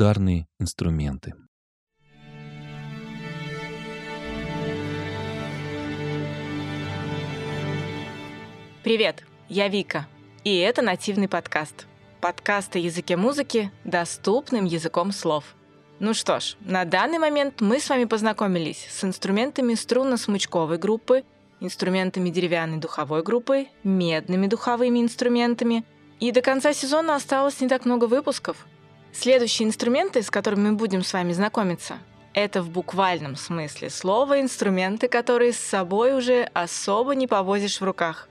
ударные инструменты. Привет, я Вика, и это нативный подкаст. Подкаст о языке музыки доступным языком слов. Ну что ж, на данный момент мы с вами познакомились с инструментами струнно-смычковой группы, инструментами деревянной духовой группы, медными духовыми инструментами, и до конца сезона осталось не так много выпусков. Следующие инструменты, с которыми мы будем с вами знакомиться, это в буквальном смысле слова инструменты, которые с собой уже особо не повозишь в руках.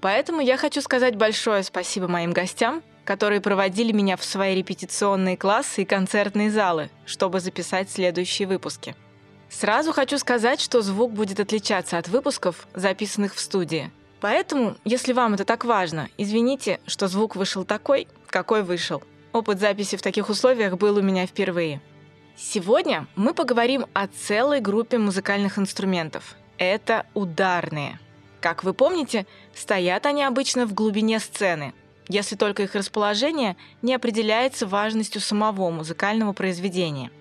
Поэтому я хочу сказать большое спасибо моим гостям, которые проводили меня в свои репетиционные классы и концертные залы, чтобы записать следующие выпуски. Сразу хочу сказать, что звук будет отличаться от выпусков, записанных в студии. Поэтому, если вам это так важно, извините, что звук вышел такой, какой вышел. Опыт записи в таких условиях был у меня впервые. Сегодня мы поговорим о целой группе музыкальных инструментов. Это ударные – как вы помните, стоят они обычно в глубине сцены, если только их расположение не определяется важностью самого музыкального произведения.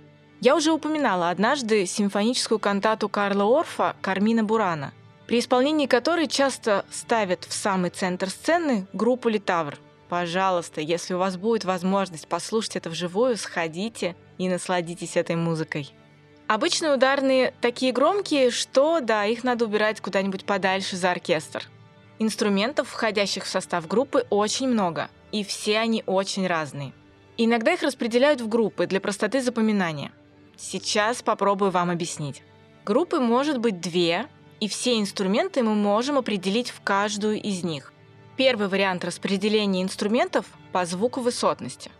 Я уже упоминала однажды симфоническую кантату Карла Орфа «Кармина Бурана», при исполнении которой часто ставят в самый центр сцены группу «Литавр». Пожалуйста, если у вас будет возможность послушать это вживую, сходите и насладитесь этой музыкой. Обычные ударные такие громкие, что, да, их надо убирать куда-нибудь подальше за оркестр. Инструментов, входящих в состав группы, очень много, и все они очень разные. Иногда их распределяют в группы для простоты запоминания. Сейчас попробую вам объяснить. Группы может быть две, и все инструменты мы можем определить в каждую из них. Первый вариант распределения инструментов по звуку высотности.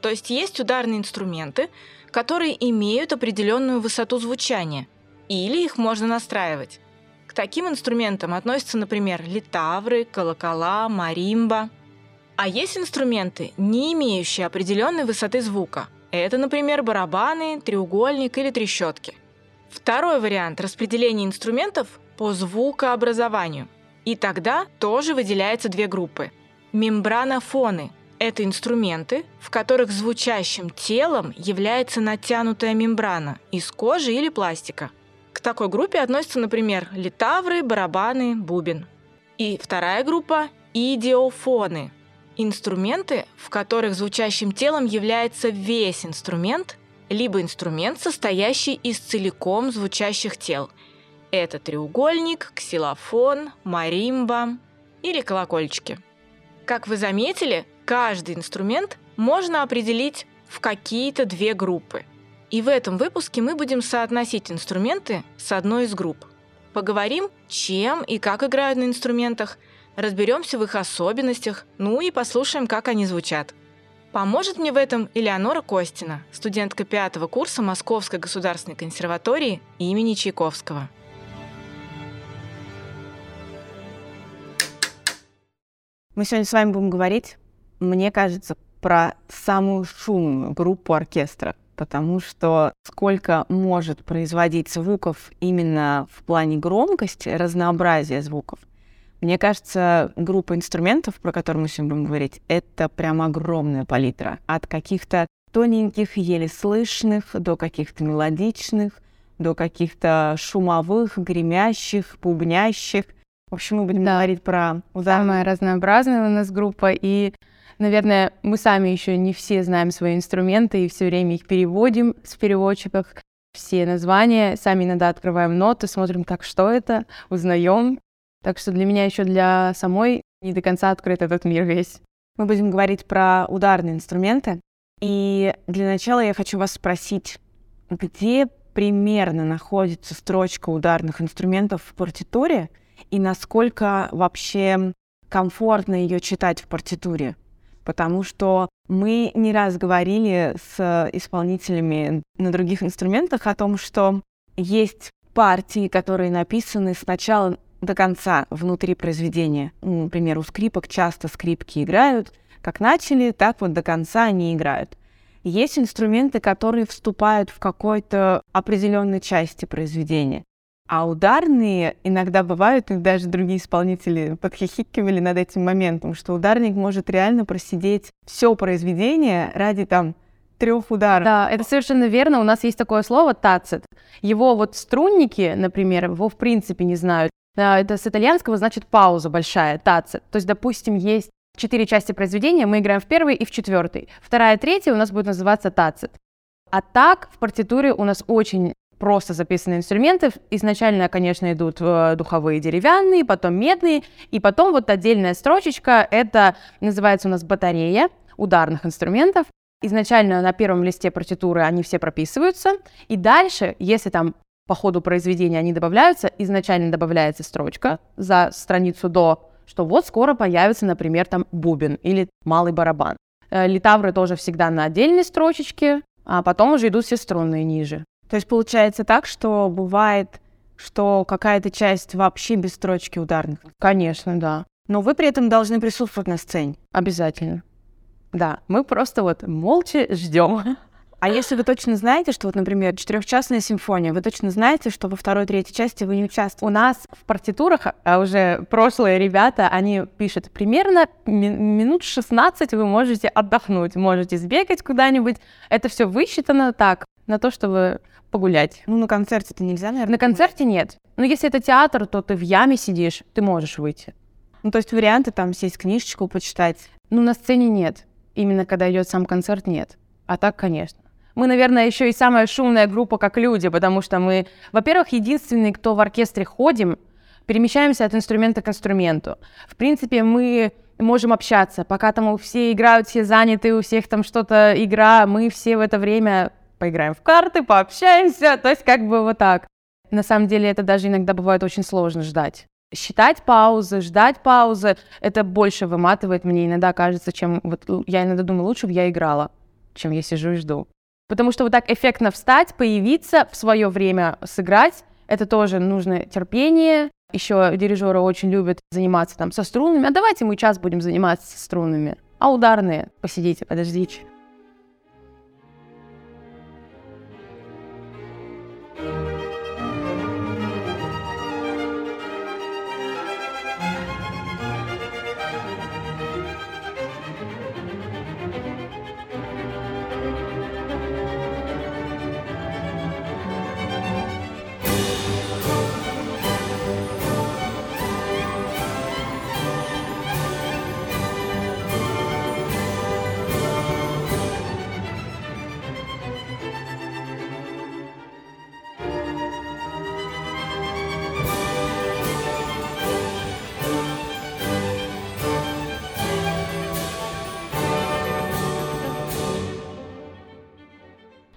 То есть есть ударные инструменты, которые имеют определенную высоту звучания, или их можно настраивать. К таким инструментам относятся, например, литавры, колокола, маримба. А есть инструменты, не имеющие определенной высоты звука. Это, например, барабаны, треугольник или трещотки. Второй вариант распределения инструментов по звукообразованию. И тогда тоже выделяются две группы. Мембранофоны это инструменты, в которых звучащим телом является натянутая мембрана из кожи или пластика. К такой группе относятся, например, литавры, барабаны, бубен. И вторая группа – идиофоны – инструменты, в которых звучащим телом является весь инструмент, либо инструмент, состоящий из целиком звучащих тел. Это треугольник, ксилофон, маримба или колокольчики. Как вы заметили, каждый инструмент можно определить в какие-то две группы. И в этом выпуске мы будем соотносить инструменты с одной из групп. Поговорим, чем и как играют на инструментах, разберемся в их особенностях, ну и послушаем, как они звучат. Поможет мне в этом Элеонора Костина, студентка пятого курса Московской государственной консерватории имени Чайковского. Мы сегодня с вами будем говорить мне кажется, про самую шумную группу оркестра, потому что сколько может производить звуков именно в плане громкости, разнообразия звуков. Мне кажется, группа инструментов, про которую мы сегодня будем говорить, это прям огромная палитра. От каких-то тоненьких, еле слышных, до каких-то мелодичных, до каких-то шумовых, гремящих, бубнящих. В общем, мы будем да. говорить про удар. Самая разнообразная у нас группа, и Наверное, мы сами еще не все знаем свои инструменты и все время их переводим с переводчиков. Все названия, сами иногда открываем ноты, смотрим, так что это, узнаем. Так что для меня еще для самой не до конца открыт этот мир весь. Мы будем говорить про ударные инструменты. И для начала я хочу вас спросить, где примерно находится строчка ударных инструментов в партитуре и насколько вообще комфортно ее читать в партитуре? потому что мы не раз говорили с исполнителями на других инструментах о том, что есть партии, которые написаны сначала до конца внутри произведения. Ну, например, у скрипок часто скрипки играют, как начали, так вот до конца они играют. Есть инструменты, которые вступают в какой-то определенной части произведения. А ударные иногда бывают, и даже другие исполнители подхихикивали над этим моментом, что ударник может реально просидеть все произведение ради там трех ударов. Да, это совершенно верно. У нас есть такое слово тацит. Его вот струнники, например, его в принципе не знают. А, это с итальянского значит пауза большая, тацит. То есть, допустим, есть четыре части произведения, мы играем в первый и в четвертый. Вторая, третья у нас будет называться тацит. А так в партитуре у нас очень просто записаны инструменты. Изначально, конечно, идут э, духовые деревянные, потом медные, и потом вот отдельная строчечка, это называется у нас батарея ударных инструментов. Изначально на первом листе партитуры они все прописываются, и дальше, если там по ходу произведения они добавляются, изначально добавляется строчка за страницу до, что вот скоро появится, например, там бубен или малый барабан. Э, литавры тоже всегда на отдельной строчечке, а потом уже идут все струнные ниже. То есть получается так, что бывает, что какая-то часть вообще без строчки ударных? Конечно, да. Но вы при этом должны присутствовать на сцене? Обязательно. Да, мы просто вот молча ждем. А если вы точно знаете, что вот, например, четырехчастная симфония, вы точно знаете, что во второй, третьей части вы не участвуете? У нас в партитурах, а уже прошлые ребята, они пишут, примерно минут 16 вы можете отдохнуть, можете сбегать куда-нибудь. Это все высчитано так, на то, чтобы погулять. Ну, на концерте это нельзя, наверное? На концерте нет. Но если это театр, то ты в яме сидишь, ты можешь выйти. Ну, то есть варианты там сесть книжечку, почитать? Ну, на сцене нет. Именно когда идет сам концерт, нет. А так, конечно. Мы, наверное, еще и самая шумная группа как люди, потому что мы, во-первых, единственные, кто в оркестре ходим, перемещаемся от инструмента к инструменту. В принципе, мы можем общаться. Пока там все играют, все заняты, у всех там что-то игра, мы все в это время поиграем в карты, пообщаемся, то есть как бы вот так. На самом деле это даже иногда бывает очень сложно ждать. Считать паузы, ждать паузы, это больше выматывает мне иногда кажется, чем вот я иногда думаю, лучше бы я играла, чем я сижу и жду. Потому что вот так эффектно встать, появиться, в свое время сыграть, это тоже нужно терпение. Еще дирижеры очень любят заниматься там со струнами. А давайте мы час будем заниматься со струнами. А ударные? Посидите, подождите.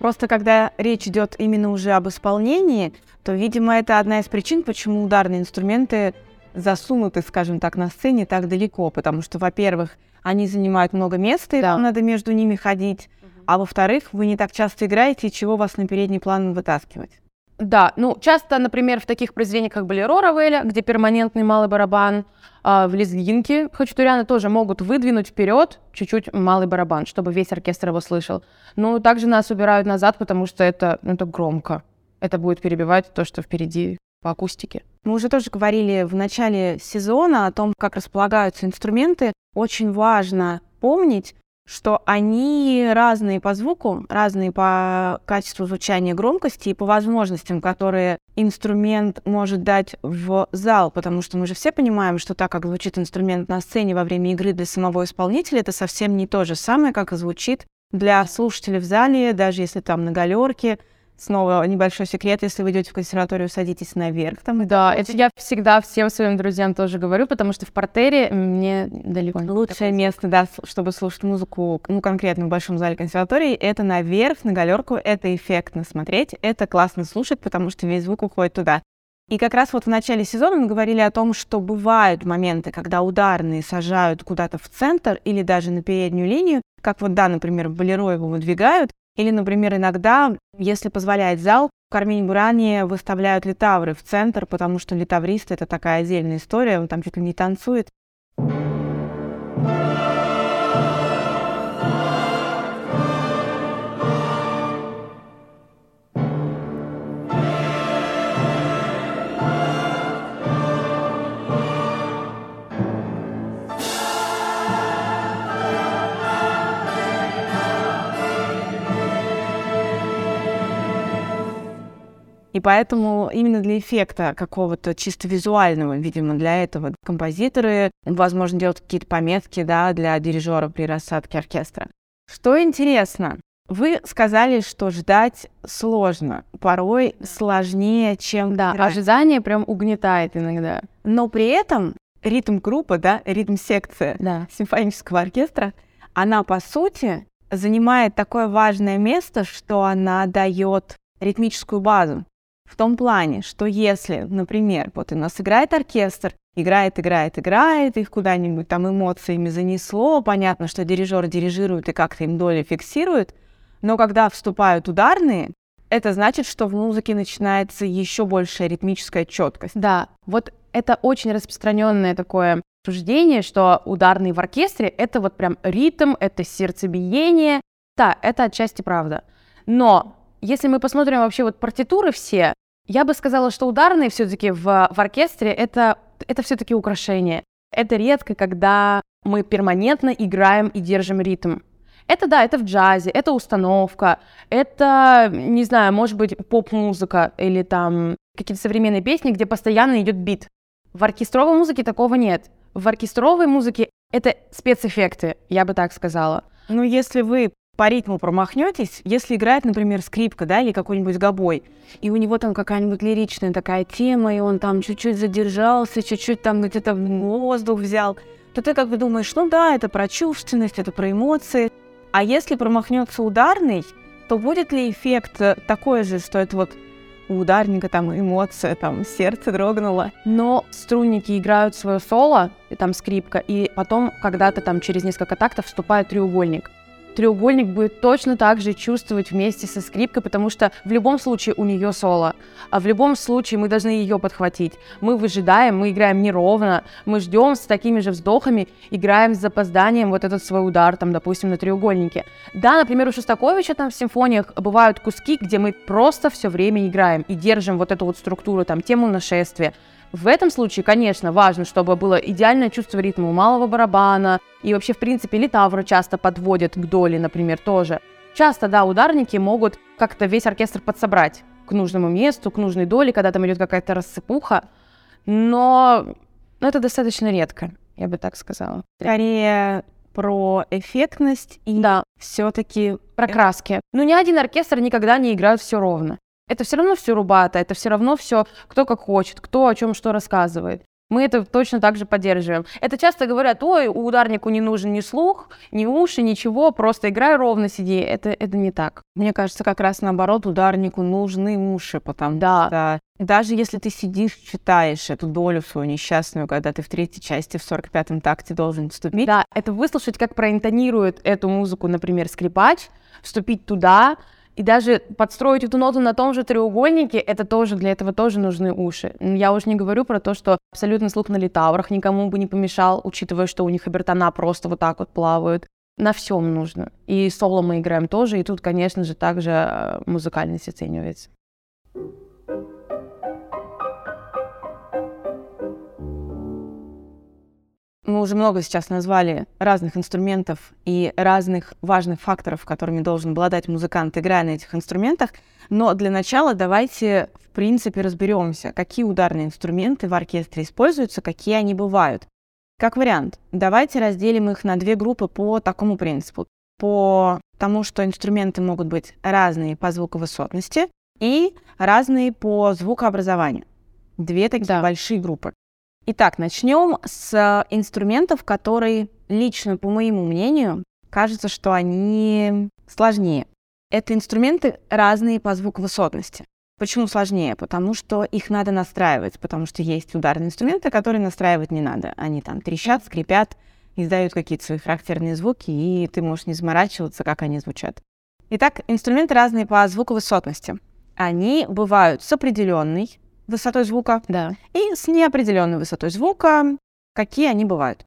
Просто когда речь идет именно уже об исполнении, то, видимо, это одна из причин, почему ударные инструменты засунуты, скажем так, на сцене так далеко, потому что, во-первых, они занимают много места, и да. надо между ними ходить, а во-вторых, вы не так часто играете, чего вас на передний план вытаскивать. Да, ну часто, например, в таких произведениях, как «Болеро» Равеля, где перманентный малый барабан, э, в «Лезгинке» Хачатуряна тоже могут выдвинуть вперед чуть-чуть малый барабан, чтобы весь оркестр его слышал. Но также нас убирают назад, потому что это, ну, это громко. Это будет перебивать то, что впереди по акустике. Мы уже тоже говорили в начале сезона о том, как располагаются инструменты. Очень важно помнить, что они разные по звуку, разные по качеству звучания громкости и по возможностям, которые инструмент может дать в зал, потому что мы же все понимаем, что так, как звучит инструмент на сцене во время игры для самого исполнителя, это совсем не то же самое, как звучит для слушателей в зале, даже если там на галерке, Снова небольшой секрет, если вы идете в консерваторию, садитесь наверх. Там да, это я всегда всем своим друзьям тоже говорю, потому что в портере мне далеко не Лучшее место, да, чтобы слушать музыку, ну, конкретно в большом зале консерватории, это наверх, на галерку, это эффектно смотреть, это классно слушать, потому что весь звук уходит туда. И как раз вот в начале сезона мы говорили о том, что бывают моменты, когда ударные сажают куда-то в центр или даже на переднюю линию, как вот, да, например, в Болеро его выдвигают, или, например, иногда, если позволяет зал, в Кармине Буране выставляют литавры в центр, потому что литаврист — это такая отдельная история, он там чуть ли не танцует. И поэтому именно для эффекта какого-то чисто визуального, видимо, для этого композиторы, возможно, делают какие-то пометки, да, для дирижера при рассадке оркестра. Что интересно, вы сказали, что ждать сложно, порой сложнее, чем да, играть. ожидание прям угнетает иногда. Но при этом ритм группы, да, ритм секция да. симфонического оркестра, она по сути занимает такое важное место, что она дает ритмическую базу. В том плане, что если, например, вот у нас играет оркестр, играет, играет, играет, их куда-нибудь там эмоциями занесло, понятно, что дирижер дирижирует и как-то им доли фиксирует, но когда вступают ударные, это значит, что в музыке начинается еще большая ритмическая четкость. Да, вот это очень распространенное такое суждение, что ударный в оркестре это вот прям ритм, это сердцебиение. Да, это отчасти правда. Но если мы посмотрим вообще вот партитуры все, я бы сказала, что ударные все-таки в, в оркестре это, это все-таки украшение. Это редко, когда мы перманентно играем и держим ритм. Это да, это в джазе, это установка, это, не знаю, может быть, поп-музыка или там какие-то современные песни, где постоянно идет бит. В оркестровой музыке такого нет. В оркестровой музыке это спецэффекты, я бы так сказала. Ну, если вы по ритму промахнетесь, если играет, например, скрипка, да, или какой-нибудь гобой, и у него там какая-нибудь лиричная такая тема, и он там чуть-чуть задержался, чуть-чуть там где-то воздух взял, то ты как бы думаешь, ну да, это про чувственность, это про эмоции. А если промахнется ударный, то будет ли эффект э, такой же, что это вот у ударника там эмоция, там сердце дрогнуло. Но струнники играют свое соло, и там скрипка, и потом когда-то там через несколько тактов вступает треугольник треугольник будет точно так же чувствовать вместе со скрипкой, потому что в любом случае у нее соло, а в любом случае мы должны ее подхватить. Мы выжидаем, мы играем неровно, мы ждем с такими же вздохами, играем с запозданием вот этот свой удар, там, допустим, на треугольнике. Да, например, у Шостаковича там в симфониях бывают куски, где мы просто все время играем и держим вот эту вот структуру, там, тему нашествия, в этом случае, конечно, важно, чтобы было идеальное чувство ритма у малого барабана, и вообще, в принципе, литавры часто подводят к доле, например, тоже. Часто, да, ударники могут как-то весь оркестр подсобрать к нужному месту, к нужной доле, когда там идет какая-то рассыпуха, но ну, это достаточно редко, я бы так сказала. Скорее про эффектность и да. все-таки про краски. Ну, ни один оркестр никогда не играет все ровно это все равно все рубато, это все равно все кто как хочет, кто о чем что рассказывает. Мы это точно так же поддерживаем. Это часто говорят, ой, ударнику не нужен ни слух, ни уши, ничего, просто играй ровно, сиди. Это, это не так. Мне кажется, как раз наоборот, ударнику нужны уши, потому да. что даже если ты сидишь, читаешь эту долю свою несчастную, когда ты в третьей части, в 45-м такте должен вступить. Да, это выслушать, как проинтонирует эту музыку, например, скрипач, вступить туда, и даже подстроить эту ноту на том же треугольнике, это тоже, для этого тоже нужны уши. Я уже не говорю про то, что абсолютно слух на литаврах никому бы не помешал, учитывая, что у них обертона просто вот так вот плавают. На всем нужно. И соло мы играем тоже, и тут, конечно же, также э, музыкальность оценивается. Мы уже много сейчас назвали разных инструментов и разных важных факторов, которыми должен обладать музыкант, играя на этих инструментах. Но для начала давайте, в принципе, разберемся, какие ударные инструменты в оркестре используются, какие они бывают. Как вариант, давайте разделим их на две группы по такому принципу. По тому, что инструменты могут быть разные по звуковысотности и разные по звукообразованию. Две такие да. большие группы. Итак, начнем с э, инструментов, которые лично, по моему мнению, кажется, что они сложнее. Это инструменты разные по звуковысотности. Почему сложнее? Потому что их надо настраивать, потому что есть ударные инструменты, которые настраивать не надо. Они там трещат, скрипят, издают какие-то свои характерные звуки, и ты можешь не заморачиваться, как они звучат. Итак, инструменты разные по звуковысотности. Они бывают с определенной высотой звука да. и с неопределенной высотой звука, какие они бывают.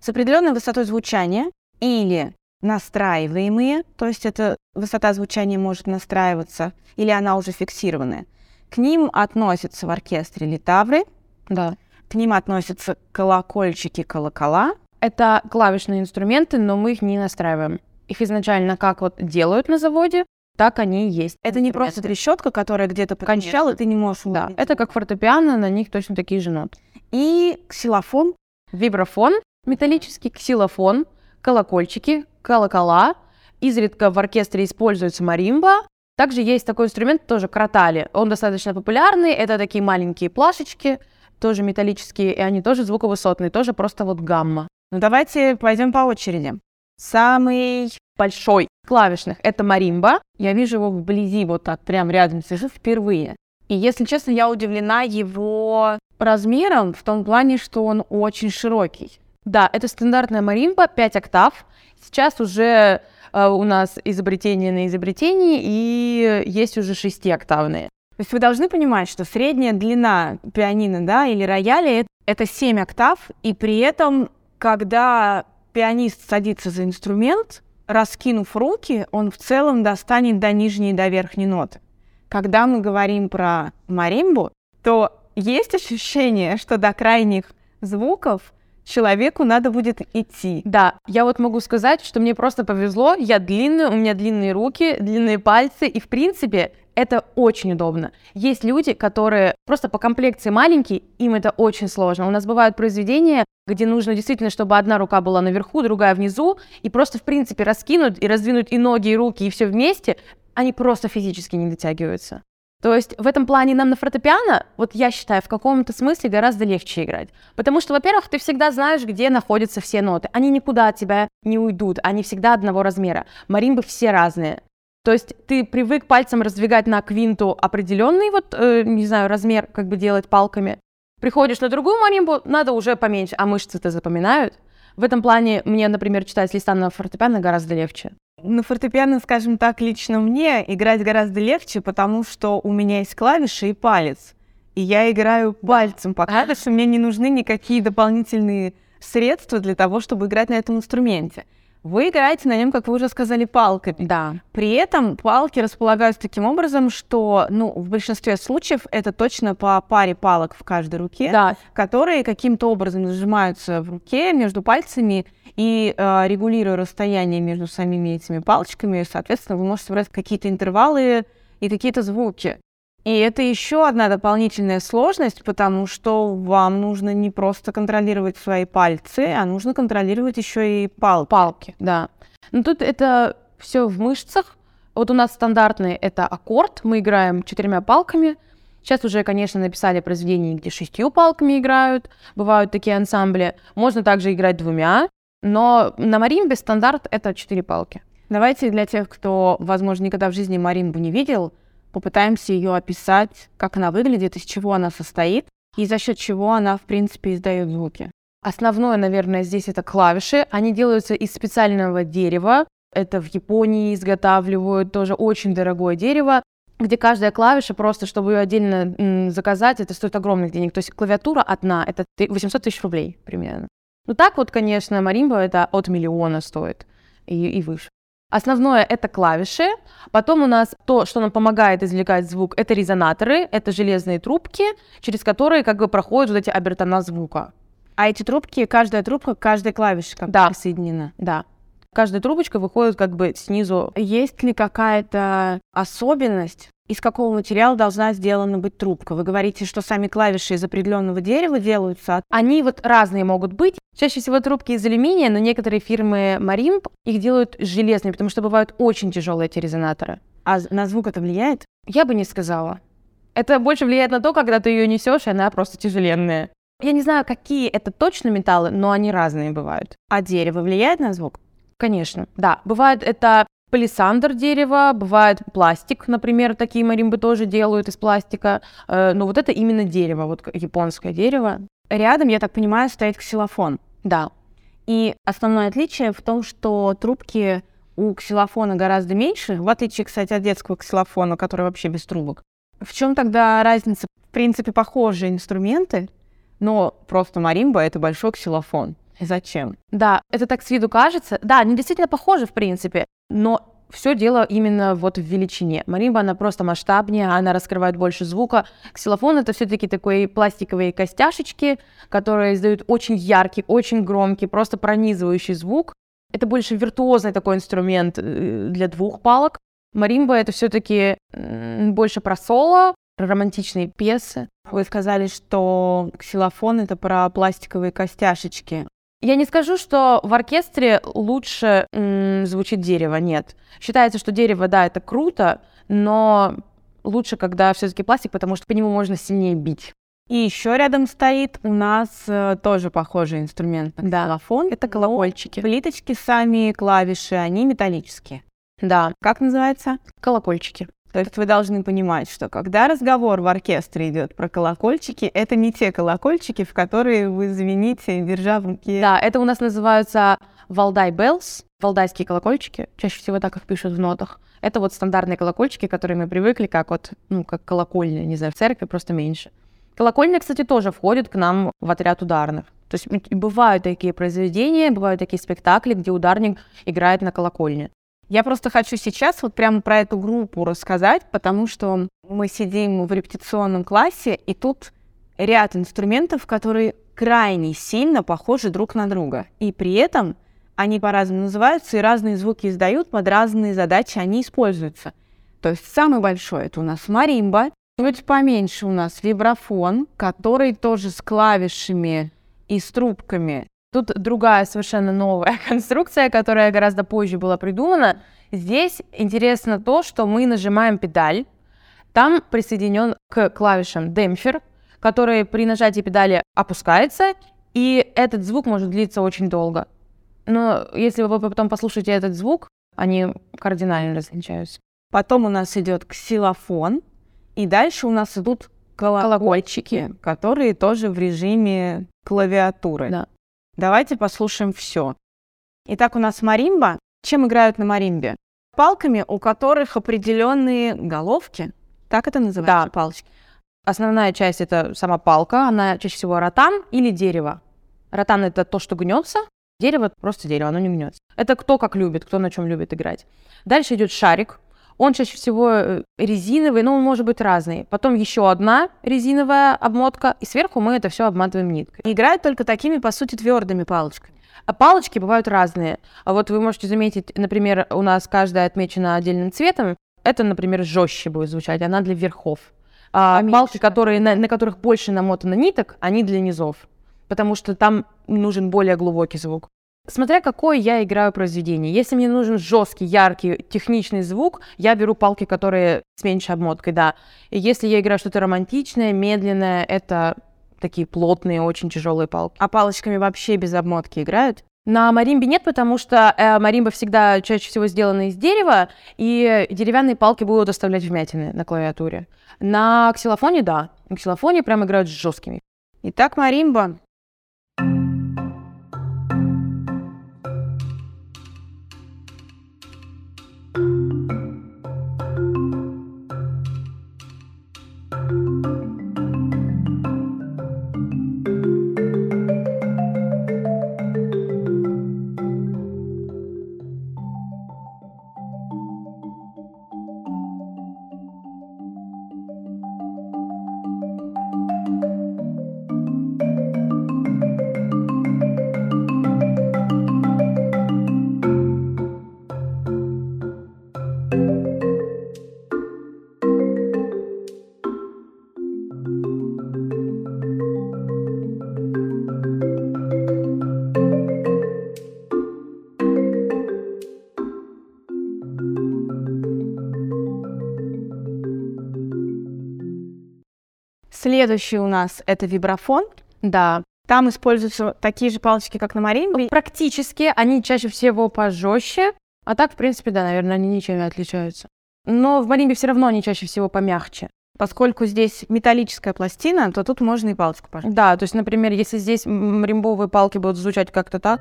С определенной высотой звучания или настраиваемые, то есть эта высота звучания может настраиваться, или она уже фиксированная. К ним относятся в оркестре литавры, да. к ним относятся колокольчики, колокола. Это клавишные инструменты, но мы их не настраиваем. Их изначально как вот делают на заводе, так они и есть. Это не просто трещотка, которая где-то покончала, и ты не можешь Да, это как фортепиано, на них точно такие же ноты. И ксилофон. Вибрафон, металлический ксилофон, колокольчики, колокола. Изредка в оркестре используется маримба. Также есть такой инструмент, тоже кротали. Он достаточно популярный. Это такие маленькие плашечки, тоже металлические, и они тоже звуковысотные, тоже просто вот гамма. Ну давайте пойдем по очереди. Самый большой клавишных это маримба. Я вижу его вблизи, вот так, прям рядом сижу впервые. И если честно, я удивлена его размером в том плане, что он очень широкий. Да, это стандартная маримба, 5 октав. Сейчас уже э, у нас изобретение на изобретении, и есть уже 6-октавные. То есть вы должны понимать, что средняя длина пианино, да, или рояля — это 7 октав, и при этом, когда пианист садится за инструмент, раскинув руки, он в целом достанет до нижней и до верхней ноты. Когда мы говорим про маримбу, то есть ощущение, что до крайних звуков человеку надо будет идти. Да, я вот могу сказать, что мне просто повезло, я длинная, у меня длинные руки, длинные пальцы, и в принципе это очень удобно. Есть люди, которые просто по комплекции маленькие, им это очень сложно. У нас бывают произведения, где нужно действительно, чтобы одна рука была наверху, другая внизу, и просто, в принципе, раскинуть и раздвинуть и ноги, и руки, и все вместе, они просто физически не дотягиваются. То есть в этом плане нам на фортепиано, вот я считаю, в каком-то смысле гораздо легче играть. Потому что, во-первых, ты всегда знаешь, где находятся все ноты. Они никуда от тебя не уйдут, они всегда одного размера. Маримбы все разные. То есть ты привык пальцем раздвигать на квинту определенный вот, э, не знаю, размер, как бы делать палками. Приходишь на другую маримбу, надо уже поменьше, а мышцы-то запоминают. В этом плане мне, например, читать листа на фортепиано гораздо легче. На фортепиано, скажем так, лично мне играть гораздо легче, потому что у меня есть клавиши и палец. И я играю пальцем по клавишам, мне не нужны никакие дополнительные средства для того, чтобы играть на этом инструменте. Вы играете на нем, как вы уже сказали, палками. Да. При этом палки располагаются таким образом, что, ну, в большинстве случаев это точно по паре палок в каждой руке, Да. которые каким-то образом зажимаются в руке между пальцами и э, регулируя расстояние между самими этими палочками, соответственно, вы можете брать какие-то интервалы и какие-то звуки. И это еще одна дополнительная сложность, потому что вам нужно не просто контролировать свои пальцы, а нужно контролировать еще и палки. Палки, да. Но тут это все в мышцах. Вот у нас стандартный это аккорд, мы играем четырьмя палками. Сейчас уже, конечно, написали произведения, где шестью палками играют, бывают такие ансамбли. Можно также играть двумя, но на маримбе стандарт это четыре палки. Давайте для тех, кто, возможно, никогда в жизни маримбу не видел, попытаемся ее описать, как она выглядит, из чего она состоит и за счет чего она, в принципе, издает звуки. Основное, наверное, здесь это клавиши. Они делаются из специального дерева. Это в Японии изготавливают тоже очень дорогое дерево, где каждая клавиша, просто чтобы ее отдельно м, заказать, это стоит огромных денег. То есть клавиатура одна, это ты- 800 тысяч рублей примерно. Ну так вот, конечно, маримба это от миллиона стоит и, и выше. Основное это клавиши. Потом у нас то, что нам помогает извлекать звук, это резонаторы, это железные трубки, через которые как бы проходят вот эти обертона звука. А эти трубки, каждая трубка, каждая клавиша как Да. присоединена. Да. Каждая трубочка выходит как бы снизу. Есть ли какая-то особенность, из какого материала должна сделана быть трубка? Вы говорите, что сами клавиши из определенного дерева делаются, а Они вот разные могут быть. Чаще всего трубки из алюминия, но некоторые фирмы Маримб их делают железными, потому что бывают очень тяжелые эти резонаторы. а на звук это влияет? Я бы не сказала. Это больше влияет на то, когда ты ее несешь, и она просто тяжеленная. Я не знаю, какие это точно металлы, но они разные бывают. А дерево влияет на звук? Конечно, да. Бывает это палисандр дерева, бывает пластик, например, такие маримбы тоже делают из пластика. Э, Но вот это именно дерево, вот японское дерево. Рядом, я так понимаю, стоит ксилофон. Да, И основное отличие в том, что трубки у ксилофона гораздо меньше, в отличие, кстати, от детского ксилофона, который вообще без трубок. В чем тогда разница? В принципе, похожие инструменты, но просто маримба — это большой ксилофон. Зачем? Да, это так с виду кажется. Да, они действительно похожи, в принципе, но все дело именно вот в величине. Маримба, она просто масштабнее, она раскрывает больше звука. Ксилофон — это все-таки такой пластиковые костяшечки, которые издают очень яркий, очень громкий, просто пронизывающий звук. Это больше виртуозный такой инструмент э, для двух палок. Маримба — это все таки больше про соло, про романтичные пьесы. Вы сказали, что ксилофон — это про пластиковые костяшечки. Я не скажу, что в оркестре лучше м, звучит дерево, нет. Считается, что дерево, да, это круто, но лучше, когда все-таки пластик, потому что по нему можно сильнее бить. И еще рядом стоит у нас э, тоже похожий инструмент Да, Это колокольчики. Плиточки сами, клавиши, они металлические. Да, Как называется? колокольчики. То есть вы должны понимать, что когда разговор в оркестре идет про колокольчики, это не те колокольчики, в которые вы звените, держа в руке. Да, это у нас называются Валдай Bells, валдайские колокольчики. Чаще всего так их пишут в нотах. Это вот стандартные колокольчики, которые мы привыкли, как вот, ну, как колокольня, не знаю, в церкви, просто меньше. Колокольня, кстати, тоже входит к нам в отряд ударных. То есть бывают такие произведения, бывают такие спектакли, где ударник играет на колокольне. Я просто хочу сейчас вот прямо про эту группу рассказать, потому что мы сидим в репетиционном классе, и тут ряд инструментов, которые крайне сильно похожи друг на друга. И при этом они по-разному называются, и разные звуки издают, под разные задачи они используются. То есть самый большой это у нас маримба, чуть поменьше у нас вибрафон, который тоже с клавишами и с трубками. Тут другая совершенно новая конструкция, которая гораздо позже была придумана. Здесь интересно то, что мы нажимаем педаль, там присоединен к клавишам демпфер, который при нажатии педали опускается, и этот звук может длиться очень долго. Но если вы потом послушаете этот звук, они кардинально различаются. Потом у нас идет ксилофон, и дальше у нас идут колокольчики, которые тоже в режиме клавиатуры. Да. Давайте послушаем все. Итак, у нас маримба. Чем играют на маримбе? Палками, у которых определенные головки. Так это называется? Да. палочки. Основная часть это сама палка, она чаще всего ротан или дерево. Ротан это то, что гнется, дерево просто дерево, оно не гнется. Это кто как любит, кто на чем любит играть. Дальше идет шарик. Он чаще всего э, резиновый, но он может быть разный. Потом еще одна резиновая обмотка, и сверху мы это все обматываем ниткой. Играют только такими, по сути, твердыми палочками. А палочки бывают разные. А вот вы можете заметить, например, у нас каждая отмечена отдельным цветом. Это, например, жестче будет звучать, она для верхов. А Поменьше, палки, которые, на, на которых больше намотано ниток, они для низов. Потому что там нужен более глубокий звук. Смотря какое я играю произведение. Если мне нужен жесткий, яркий, техничный звук, я беру палки, которые с меньшей обмоткой, да. И если я играю что-то романтичное, медленное, это такие плотные, очень тяжелые палки. А палочками вообще без обмотки играют? На маримбе нет, потому что э, маримба всегда чаще всего сделана из дерева, и деревянные палки будут оставлять вмятины на клавиатуре. На ксилофоне, да. На ксилофоне прям играют с жесткими. Итак, маримба. Следующий у нас это вибрафон. Да. Там используются такие же палочки, как на маримбе. Практически они чаще всего пожестче, а так, в принципе, да, наверное, они ничем не отличаются. Но в маримбе все равно они чаще всего помягче. Поскольку здесь металлическая пластина, то тут можно и палочку пожать. Да, то есть, например, если здесь м, маримбовые палки будут звучать как-то так,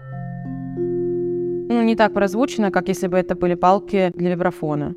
ну, не так прозвучено, как если бы это были палки для вибрафона.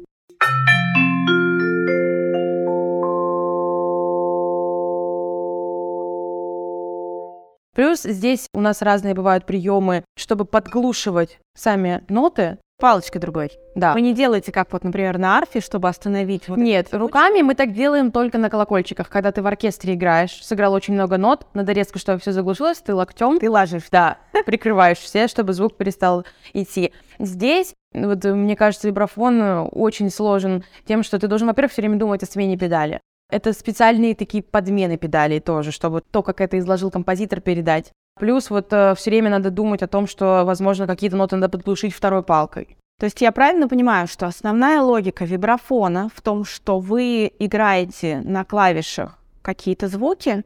Плюс здесь у нас разные бывают приемы, чтобы подглушивать сами ноты. палочкой другой. Да. Вы не делаете, как вот, например, на арфе, чтобы остановить. Вот Нет, руками мы так делаем только на колокольчиках. Когда ты в оркестре играешь, сыграл очень много нот, надо резко, чтобы все заглушилось, ты локтем Ты ложишь. да, прикрываешь все, чтобы звук перестал идти. Здесь, вот, мне кажется, вибрафон э, очень сложен тем, что ты должен, во-первых, все время думать о смене педали. Это специальные такие подмены педалей тоже, чтобы то, как это изложил композитор, передать. Плюс вот все время надо думать о том, что, возможно, какие-то ноты надо подглушить второй палкой. То есть я правильно понимаю, что основная логика вибрафона в том, что вы играете на клавишах какие-то звуки,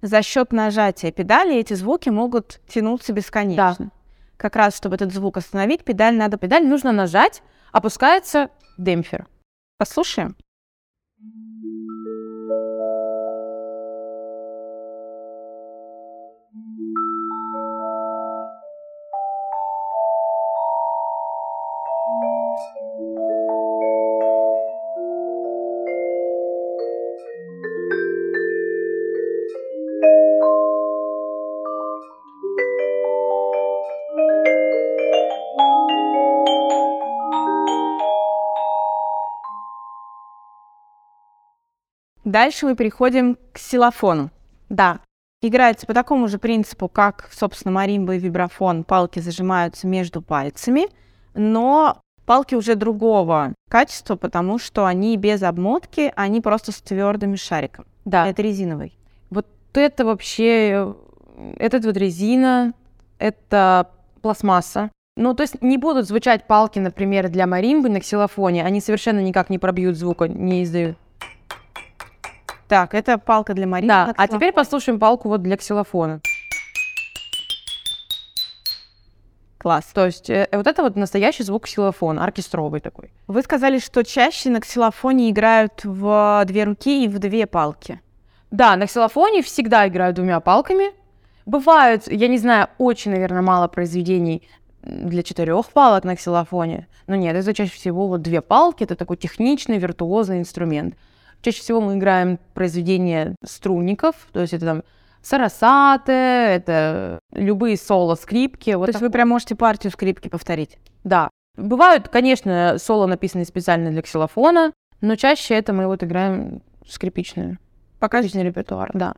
за счет нажатия педали эти звуки могут тянуться бесконечно. Как раз, чтобы этот звук остановить, педаль надо... Педаль нужно нажать, опускается демпфер. Послушаем. Дальше мы переходим к ксилофону. Да, Играется по такому же принципу, как, собственно, маримба и вибрафон. Палки зажимаются между пальцами, но палки уже другого качества, потому что они без обмотки, они просто с твердыми шариком. да. Это резиновый. Вот это вообще, это вот резина, это пластмасса. Ну, то есть не будут звучать палки, например, для маримбы на ксилофоне, они совершенно никак не пробьют звука, не издают. Так, это палка для маримбы. Да, а теперь послушаем палку вот для ксилофона. Класс. То есть э, вот это вот настоящий звук ксилофона, оркестровый такой. Вы сказали, что чаще на ксилофоне играют в две руки и в две палки. Да, на ксилофоне всегда играют двумя палками. Бывают, я не знаю, очень, наверное, мало произведений для четырех палок на ксилофоне. Но нет, это чаще всего вот две палки, это такой техничный, виртуозный инструмент. Чаще всего мы играем произведения струнников, то есть это там сарасаты, это любые соло, скрипки. Вот То есть вы прям можете партию скрипки повторить. Да. Бывают, конечно, соло написанные специально для ксилофона, но чаще это мы вот играем скрипичную. Покажите репертуар, да.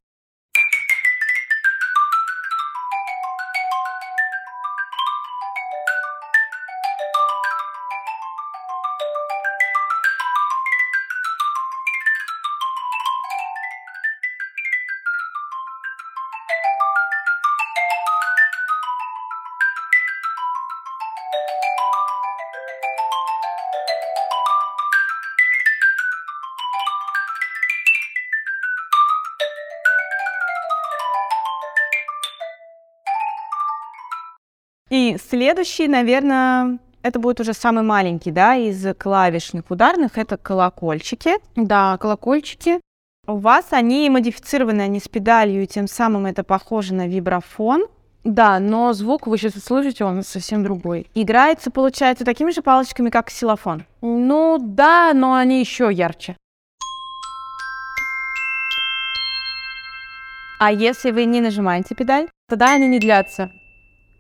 Следующий, наверное, это будет уже самый маленький, да, из клавишных ударных, это колокольчики. Да, колокольчики. У вас они модифицированы, они с педалью, и тем самым это похоже на вибрафон. Да, но звук вы сейчас услышите, он совсем другой. Играется, получается, такими же палочками, как ксилофон. Ну да, но они еще ярче. А если вы не нажимаете педаль? Тогда они не длятся.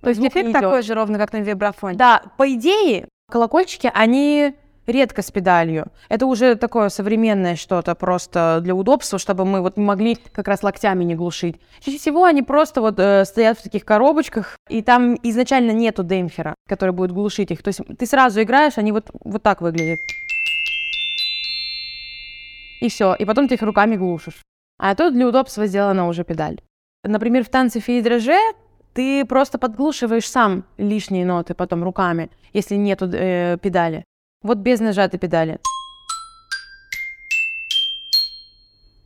То есть Звук эффект такой же ровно, как на вибрафоне. Да, по идее, колокольчики, они редко с педалью. Это уже такое современное что-то просто для удобства, чтобы мы вот могли как раз локтями не глушить. Чаще всего они просто вот э, стоят в таких коробочках, и там изначально нету демпфера, который будет глушить их. То есть ты сразу играешь, они вот, вот так выглядят. И все, и потом ты их руками глушишь. А тут для удобства сделана уже педаль. Например, в танце фи и драже ты просто подглушиваешь сам лишние ноты потом руками, если нету э, педали. Вот без нажатой педали.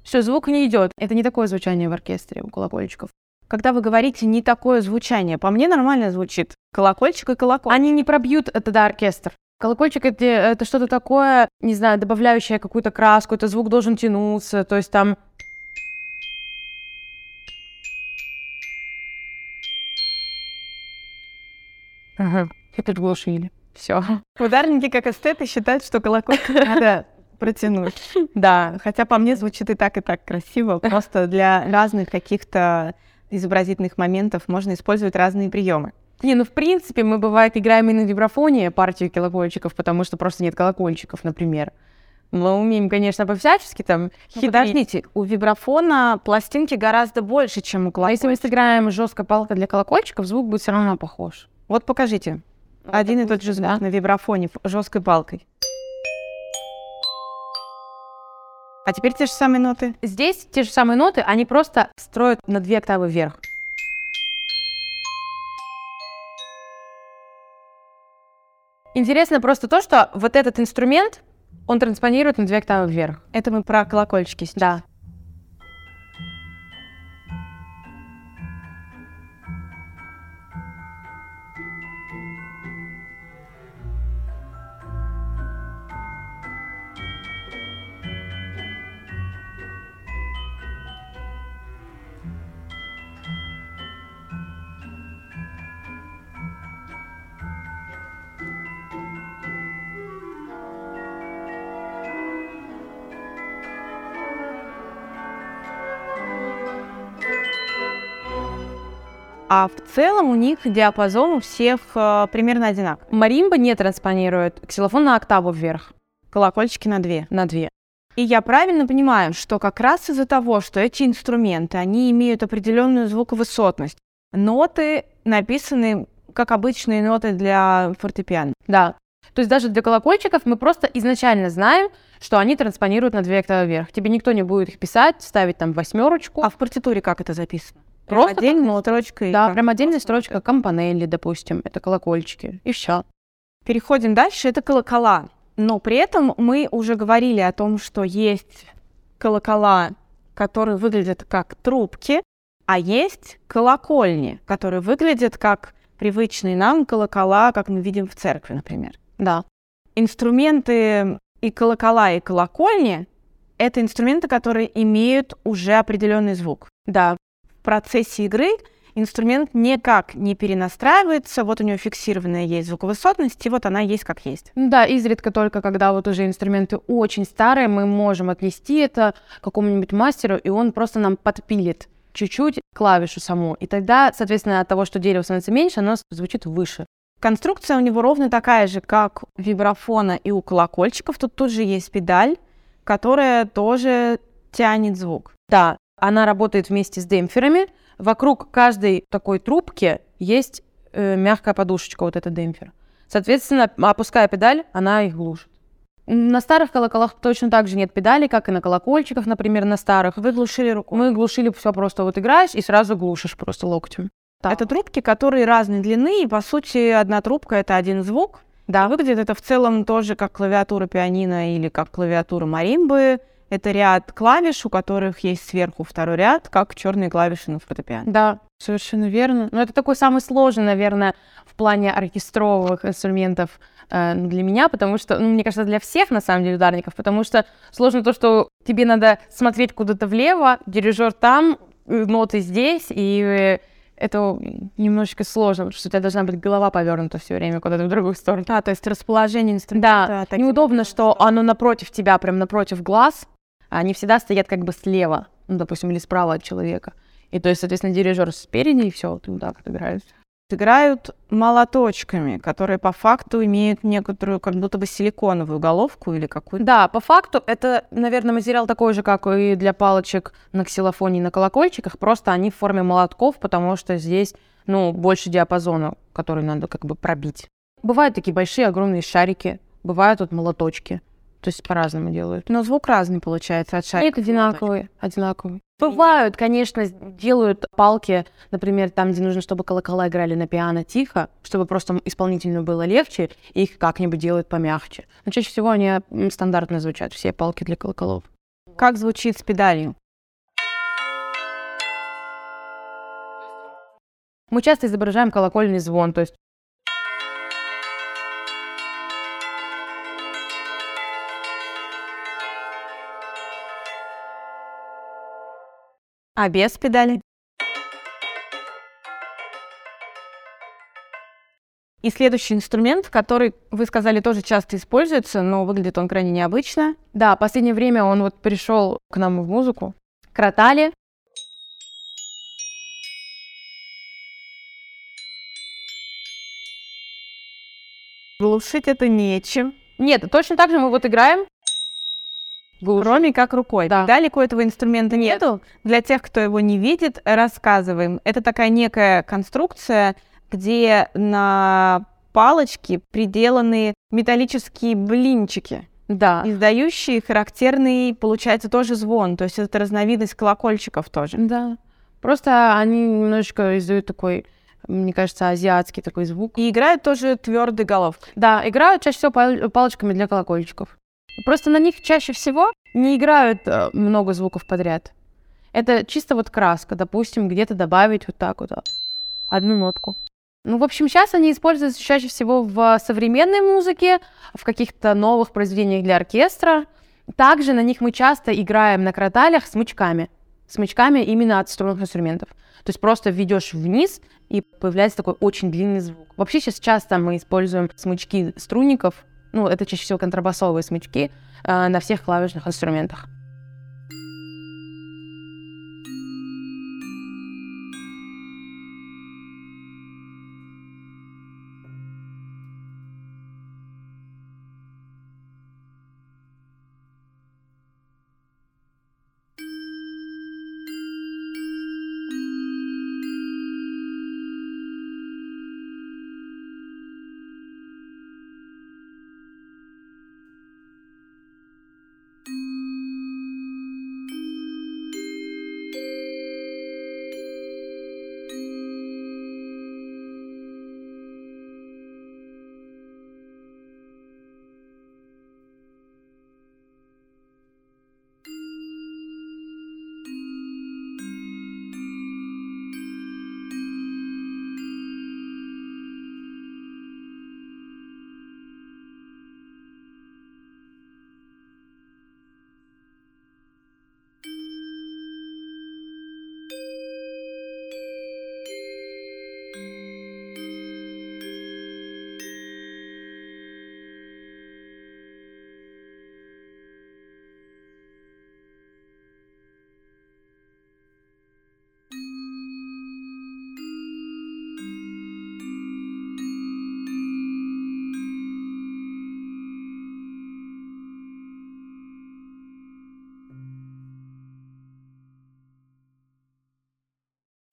Все, звук не идет. Это не такое звучание в оркестре у колокольчиков. Когда вы говорите не такое звучание, по мне нормально звучит. Колокольчик и колокольчик. Они не пробьют э, тогда оркестр. Колокольчик это, это что-то такое, не знаю, добавляющее какую-то краску, это звук должен тянуться, то есть там Ага, это глушили. Все. Ударники, как эстеты, считают, что колокольчик надо протянуть. Да. Хотя по мне звучит и так, и так красиво. Просто для разных каких-то изобразительных моментов можно использовать разные приемы. Не, ну в принципе мы бывает играем и на вибрафоне партию колокольчиков, потому что просто нет колокольчиков, например. Мы умеем, конечно, по-всячески там Ну, хитрить. подождите, у вибрафона пластинки гораздо больше, чем у А колокольчика. если мы сыграем жесткая палка для колокольчиков, звук будет все равно похож. Вот покажите. Один и тот же звук да. на вибрафоне жесткой палкой. А теперь те же самые ноты. Здесь те же самые ноты, они просто строят на две октавы вверх. Интересно просто то, что вот этот инструмент, он транспонирует на две октавы вверх. Это мы про колокольчики сейчас. Да. А в целом у них диапазон у всех э, примерно одинаковый. Маримба не транспонирует ксилофон на октаву вверх, Колокольчики на две. на две. И я правильно понимаю, что как раз из-за того, что эти инструменты, они имеют определенную звуковысотность, ноты написаны как обычные ноты для фортепиано. Да. То есть даже для колокольчиков мы просто изначально знаем, что они транспонируют на две октавы вверх. Тебе никто не будет их писать, ставить там восьмерочку. А в партитуре как это записано? Просто отдельной строчкой. да, прям отдельная строчка компанелли, допустим, это колокольчики, и все. Переходим дальше, это колокола. Но при этом мы уже говорили о том, что есть колокола, которые выглядят как трубки, а есть колокольни, которые выглядят как привычные нам колокола, как мы видим в церкви, например. Да. Инструменты и колокола, и колокольни — это инструменты, которые имеют уже определенный звук. Да. В процессе игры инструмент никак не перенастраивается, вот у него фиксированная есть звуковысотность, и вот она есть как есть. Ну Да, изредка только, когда вот уже инструменты очень старые, мы можем отнести это какому-нибудь мастеру, и он просто нам подпилит чуть-чуть клавишу саму. И тогда, соответственно, от того, что дерево становится меньше, оно звучит выше. Конструкция у него ровно такая же, как у вибрафона и у колокольчиков. Тут тоже есть педаль, которая тоже тянет звук. Да, она работает вместе с демпферами. Вокруг каждой такой трубки есть э, мягкая подушечка, вот этот демпфер. Соответственно, опуская педаль, она их глушит. На старых колоколах точно так же нет педали, как и на колокольчиках, например, на старых. Вы глушили рукой. Мы глушили все просто вот играешь и сразу глушишь просто локтем. Да. Это трубки, которые разной длины, и по сути одна трубка это один звук. Да. Выглядит это в целом тоже как клавиатура пианино или как клавиатура маримбы. Это ряд клавиш, у которых есть сверху второй ряд, как черные клавиши на фортепиано. Да, совершенно верно. Но это такой самый сложный, наверное, в плане оркестровых инструментов э, для меня, потому что, ну, мне кажется, для всех, на самом деле, ударников, потому что сложно то, что тебе надо смотреть куда-то влево, дирижер там, э, ноты здесь, и э, это немножечко сложно, потому что у тебя должна быть голова повернута все время куда-то в другую сторону. Да, то есть расположение инструмента. Да, таким неудобно, что оно напротив тебя, прям напротив глаз, они всегда стоят как бы слева, ну, допустим, или справа от человека. И то есть, соответственно, дирижер спереди, и все, ты вот так вот играешь. играют молоточками, которые по факту имеют некоторую как будто бы силиконовую головку или какую-то. Да, по факту это, наверное, материал такой же, как и для палочек на ксилофоне и на колокольчиках, просто они в форме молотков, потому что здесь, ну, больше диапазона, который надо как бы пробить. Бывают такие большие, огромные шарики, бывают вот молоточки. То есть по-разному делают. Но звук разный получается от шарика. Нет, одинаковые, одинаковые. Бывают, конечно, делают палки, например, там, где нужно, чтобы колокола играли на пиано тихо, чтобы просто исполнителю было легче, и их как-нибудь делают помягче. Но чаще всего они стандартно звучат, все палки для колоколов. Как звучит с педалью? Мы часто изображаем колокольный звон, то есть А без педали? И следующий инструмент, который, вы сказали, тоже часто используется, но выглядит он крайне необычно. Да, в последнее время он вот пришел к нам в музыку. Кротали. Глушить это нечем. Нет, точно так же мы вот играем. Глушить. Кроме как рукой. Да. Далеко этого инструмента Нет. нету. Для тех, кто его не видит, рассказываем. Это такая некая конструкция, где на палочке приделаны металлические блинчики, Да. издающие характерный, получается, тоже звон. То есть это разновидность колокольчиков тоже. Да. Просто они немножечко издают такой, мне кажется, азиатский такой звук. И играют тоже твердой головкой. Да, играют чаще всего пал- палочками для колокольчиков. Просто на них чаще всего не играют э, много звуков подряд. Это чисто вот краска, допустим, где-то добавить вот так вот а, одну нотку. Ну, в общем, сейчас они используются чаще всего в современной музыке, в каких-то новых произведениях для оркестра. Также на них мы часто играем на кроталях смычками. Смычками именно от струнных инструментов. То есть просто ведешь вниз, и появляется такой очень длинный звук. Вообще сейчас часто мы используем смычки струнников, ну, это чаще всего контрабасовые смычки, э, на всех клавишных инструментах.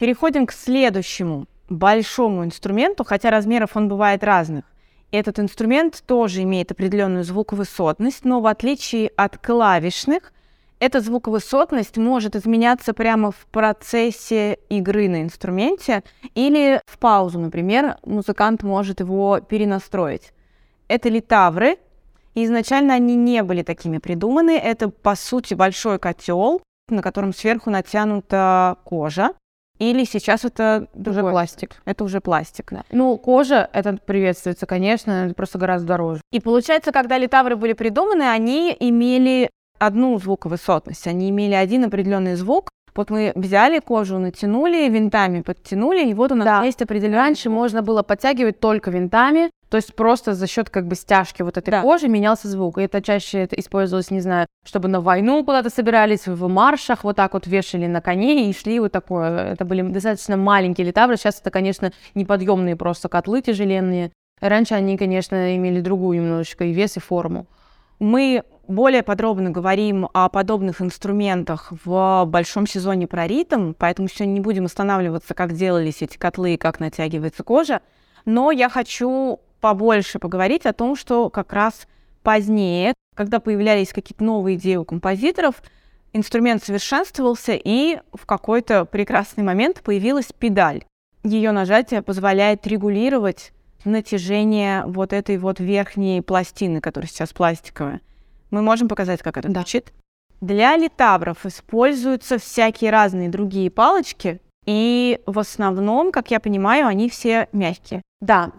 Переходим к следующему большому инструменту, хотя размеров он бывает разных. Этот инструмент тоже имеет определенную звуковысотность, но в отличие от клавишных, эта звуковысотность может изменяться прямо в процессе игры на инструменте или в паузу, например, музыкант может его перенастроить. Это литавры, изначально они не были такими придуманы. Это, по сути, большой котел, на котором сверху натянута кожа. Или сейчас это Уже другой- пластик. Это уже пластик. Да. Ну, кожа, это приветствуется, конечно, это просто гораздо дороже. И получается, когда литавры были придуманы, они имели одну звуковысотность, они имели один определенный звук. Вот мы взяли кожу, натянули, винтами подтянули, и вот у нас Да. есть определенный Раньше можно было подтягивать только винтами, то есть просто за счет как бы стяжки вот этой Да. кожи менялся звук. И это чаще это использовалось, не знаю, чтобы на войну куда-то собирались, в маршах вот так вот вешали на коней и шли вот такое. Это были достаточно маленькие литавры. Сейчас это, конечно, неподъемные просто котлы тяжеленные. Раньше они, конечно, имели другую немножечко и вес, и форму. Мы более подробно говорим о подобных инструментах в большом сезоне про ритм, поэтому сегодня не будем останавливаться, как делались эти котлы и как натягивается кожа. Но я хочу побольше поговорить о том, что как раз позднее, когда появлялись какие-то новые идеи у композиторов, инструмент совершенствовался, и в какой-то прекрасный момент появилась педаль. Ее нажатие позволяет регулировать натяжение вот этой вот верхней пластины, которая сейчас пластиковая. Мы можем показать, как это Да. звучит? Для литавров используются всякие разные другие палочки, и в основном, как я понимаю, они все мягкие. Да.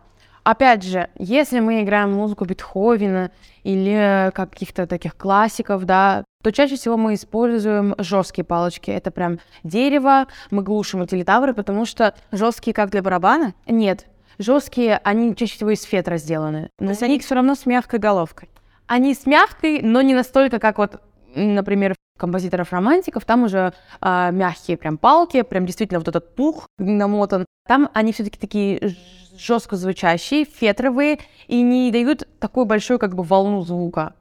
Опять же, если мы играем музыку Бетховена или каких-то таких классиков, да, то чаще всего мы используем жесткие палочки. Это прям дерево, мы глушим эти литавры, потому что Жесткие, как для барабана, нет, жесткие, они чаще всего из фетра сделаны. но они все равно с мягкой головкой. Они с мягкой, но не настолько, как вот, например, композиторов-романтиков, там уже э, мягкие прям палки, прям действительно вот этот пух намотан. Там они все-таки такие жестко звучащие, фетровые и не дают такую большую как бы волну звука.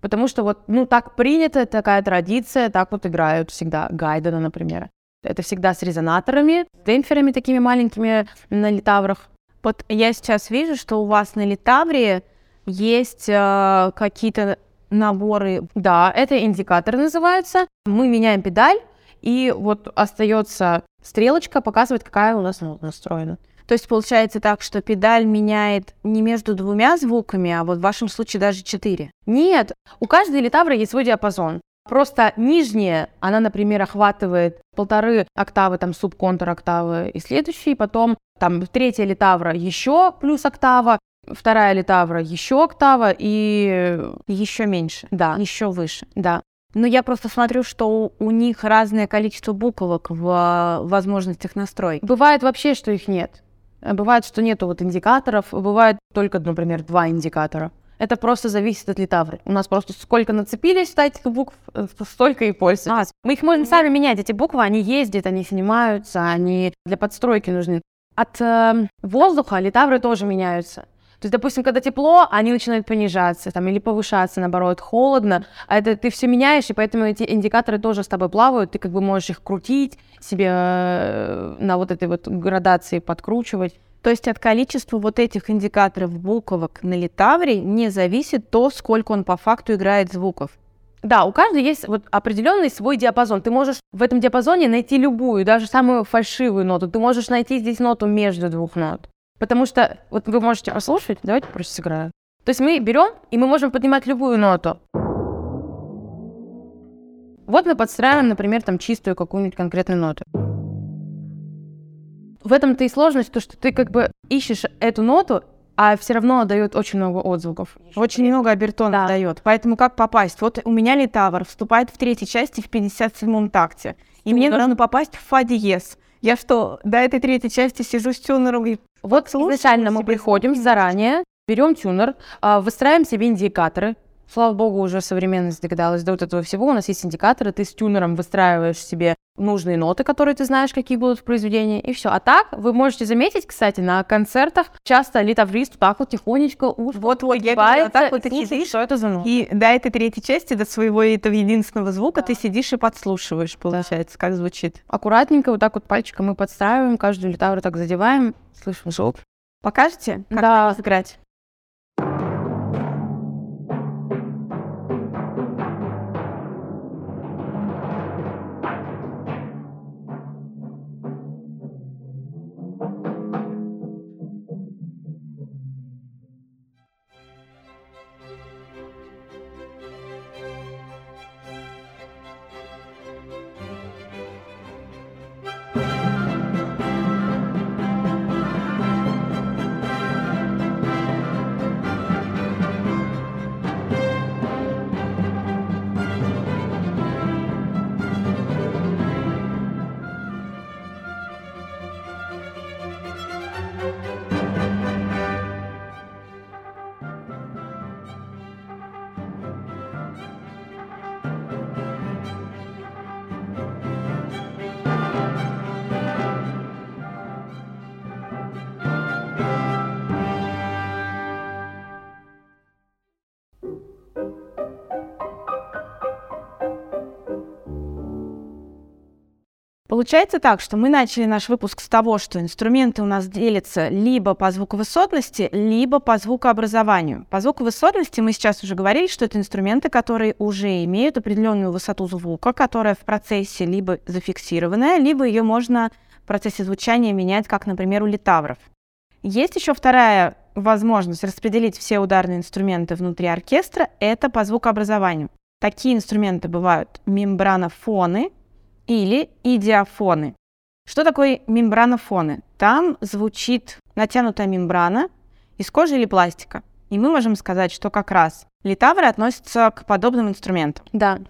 Потому что вот, ну, так принято, такая традиция, так вот играют всегда Гайдена, например. Это всегда с резонаторами, демпферами такими маленькими на литаврах. Вот я сейчас вижу, что у вас на литавре есть э, какие-то наборы. Да, это индикатор называется. Мы меняем педаль, и вот остается стрелочка, показывает, какая у нас нота настроена. То есть получается так, что педаль меняет не между двумя звуками, а вот в вашем случае даже четыре. Нет, у каждой литавры есть свой диапазон. Просто нижняя, она, например, охватывает полторы октавы, там, субконтур октавы и следующий, потом там третья литавра еще плюс октава, вторая литавра еще октава и еще меньше, да, еще выше, да. Но я просто смотрю, что у, у них разное количество буквок в возможностях настройки. Бывает вообще, что их нет. Бывает, что нету вот индикаторов, бывает только, например, два индикатора. Это просто зависит от литавры. У нас просто сколько нацепились этих букв, э, столько и пользуются. А, мы их можем сами менять, эти буквы, они ездят, они снимаются, они для подстройки нужны. От э, воздуха литавры тоже меняются. То есть, допустим, когда тепло, они начинают понижаться там, или повышаться, наоборот, холодно, а это ты все меняешь, и поэтому эти индикаторы тоже с тобой плавают, ты как бы можешь их крутить, себе э, на вот этой вот градации подкручивать. То есть от количества вот этих индикаторов буквок на литавре не зависит то, сколько он по факту играет звуков. Да, у каждого есть вот определенный свой диапазон. Ты можешь в этом диапазоне найти любую, даже самую фальшивую ноту. Ты можешь найти здесь ноту между двух нот. Потому что, вот вы можете послушать, давайте просто сыграю. То есть мы берем, и мы можем поднимать любую ноту. Вот мы подстраиваем, например, там чистую какую-нибудь конкретную ноту. В этом-то и сложность, то, что ты как бы ищешь эту ноту, а все равно дает очень много отзвуков. Очень много обертонов да. дает. Поэтому как попасть? Вот у меня литавр вступает в третьей части в 57-м такте. И Супер. мне нужно попасть в фа диез. Я что, до этой третьей части сижу с тюнером и вот изначально мы приходим заранее, берем тюнер, а, выстраиваем себе индикаторы. Слава богу, уже современность догадалась до вот этого всего. У нас есть индикаторы, ты с тюнером выстраиваешь себе нужные ноты, которые ты знаешь, какие будут в произведении, и все. А так, вы можете заметить, кстати, на концертах часто литаврист так вот тихонечко уж вот, вот, я видела, так вот ты сидишь, что это за нота. И до этой третьей части, до своего этого единственного звука, да. ты сидишь и подслушиваешь, получается, да. как звучит. Аккуратненько вот так вот пальчиком мы подстраиваем, каждую литавру так задеваем, слышим звук. Покажете, как да. сыграть? Получается так, что мы начали наш выпуск с того, что инструменты у нас делятся либо по звуковысотности, либо по звукообразованию. По звуковысотности мы сейчас уже говорили, что это инструменты, которые уже имеют определенную высоту звука, которая в процессе либо зафиксированная, либо ее можно в процессе звучания менять, как, например, у литавров. Есть еще вторая возможность распределить все ударные инструменты внутри оркестра, это по звукообразованию. Такие инструменты бывают мембранофоны, или идиофоны. Что такое мембранофоны? Там звучит натянутая мембрана из кожи или пластика. И мы можем сказать, что как раз литавры относятся к подобным инструментам. Да.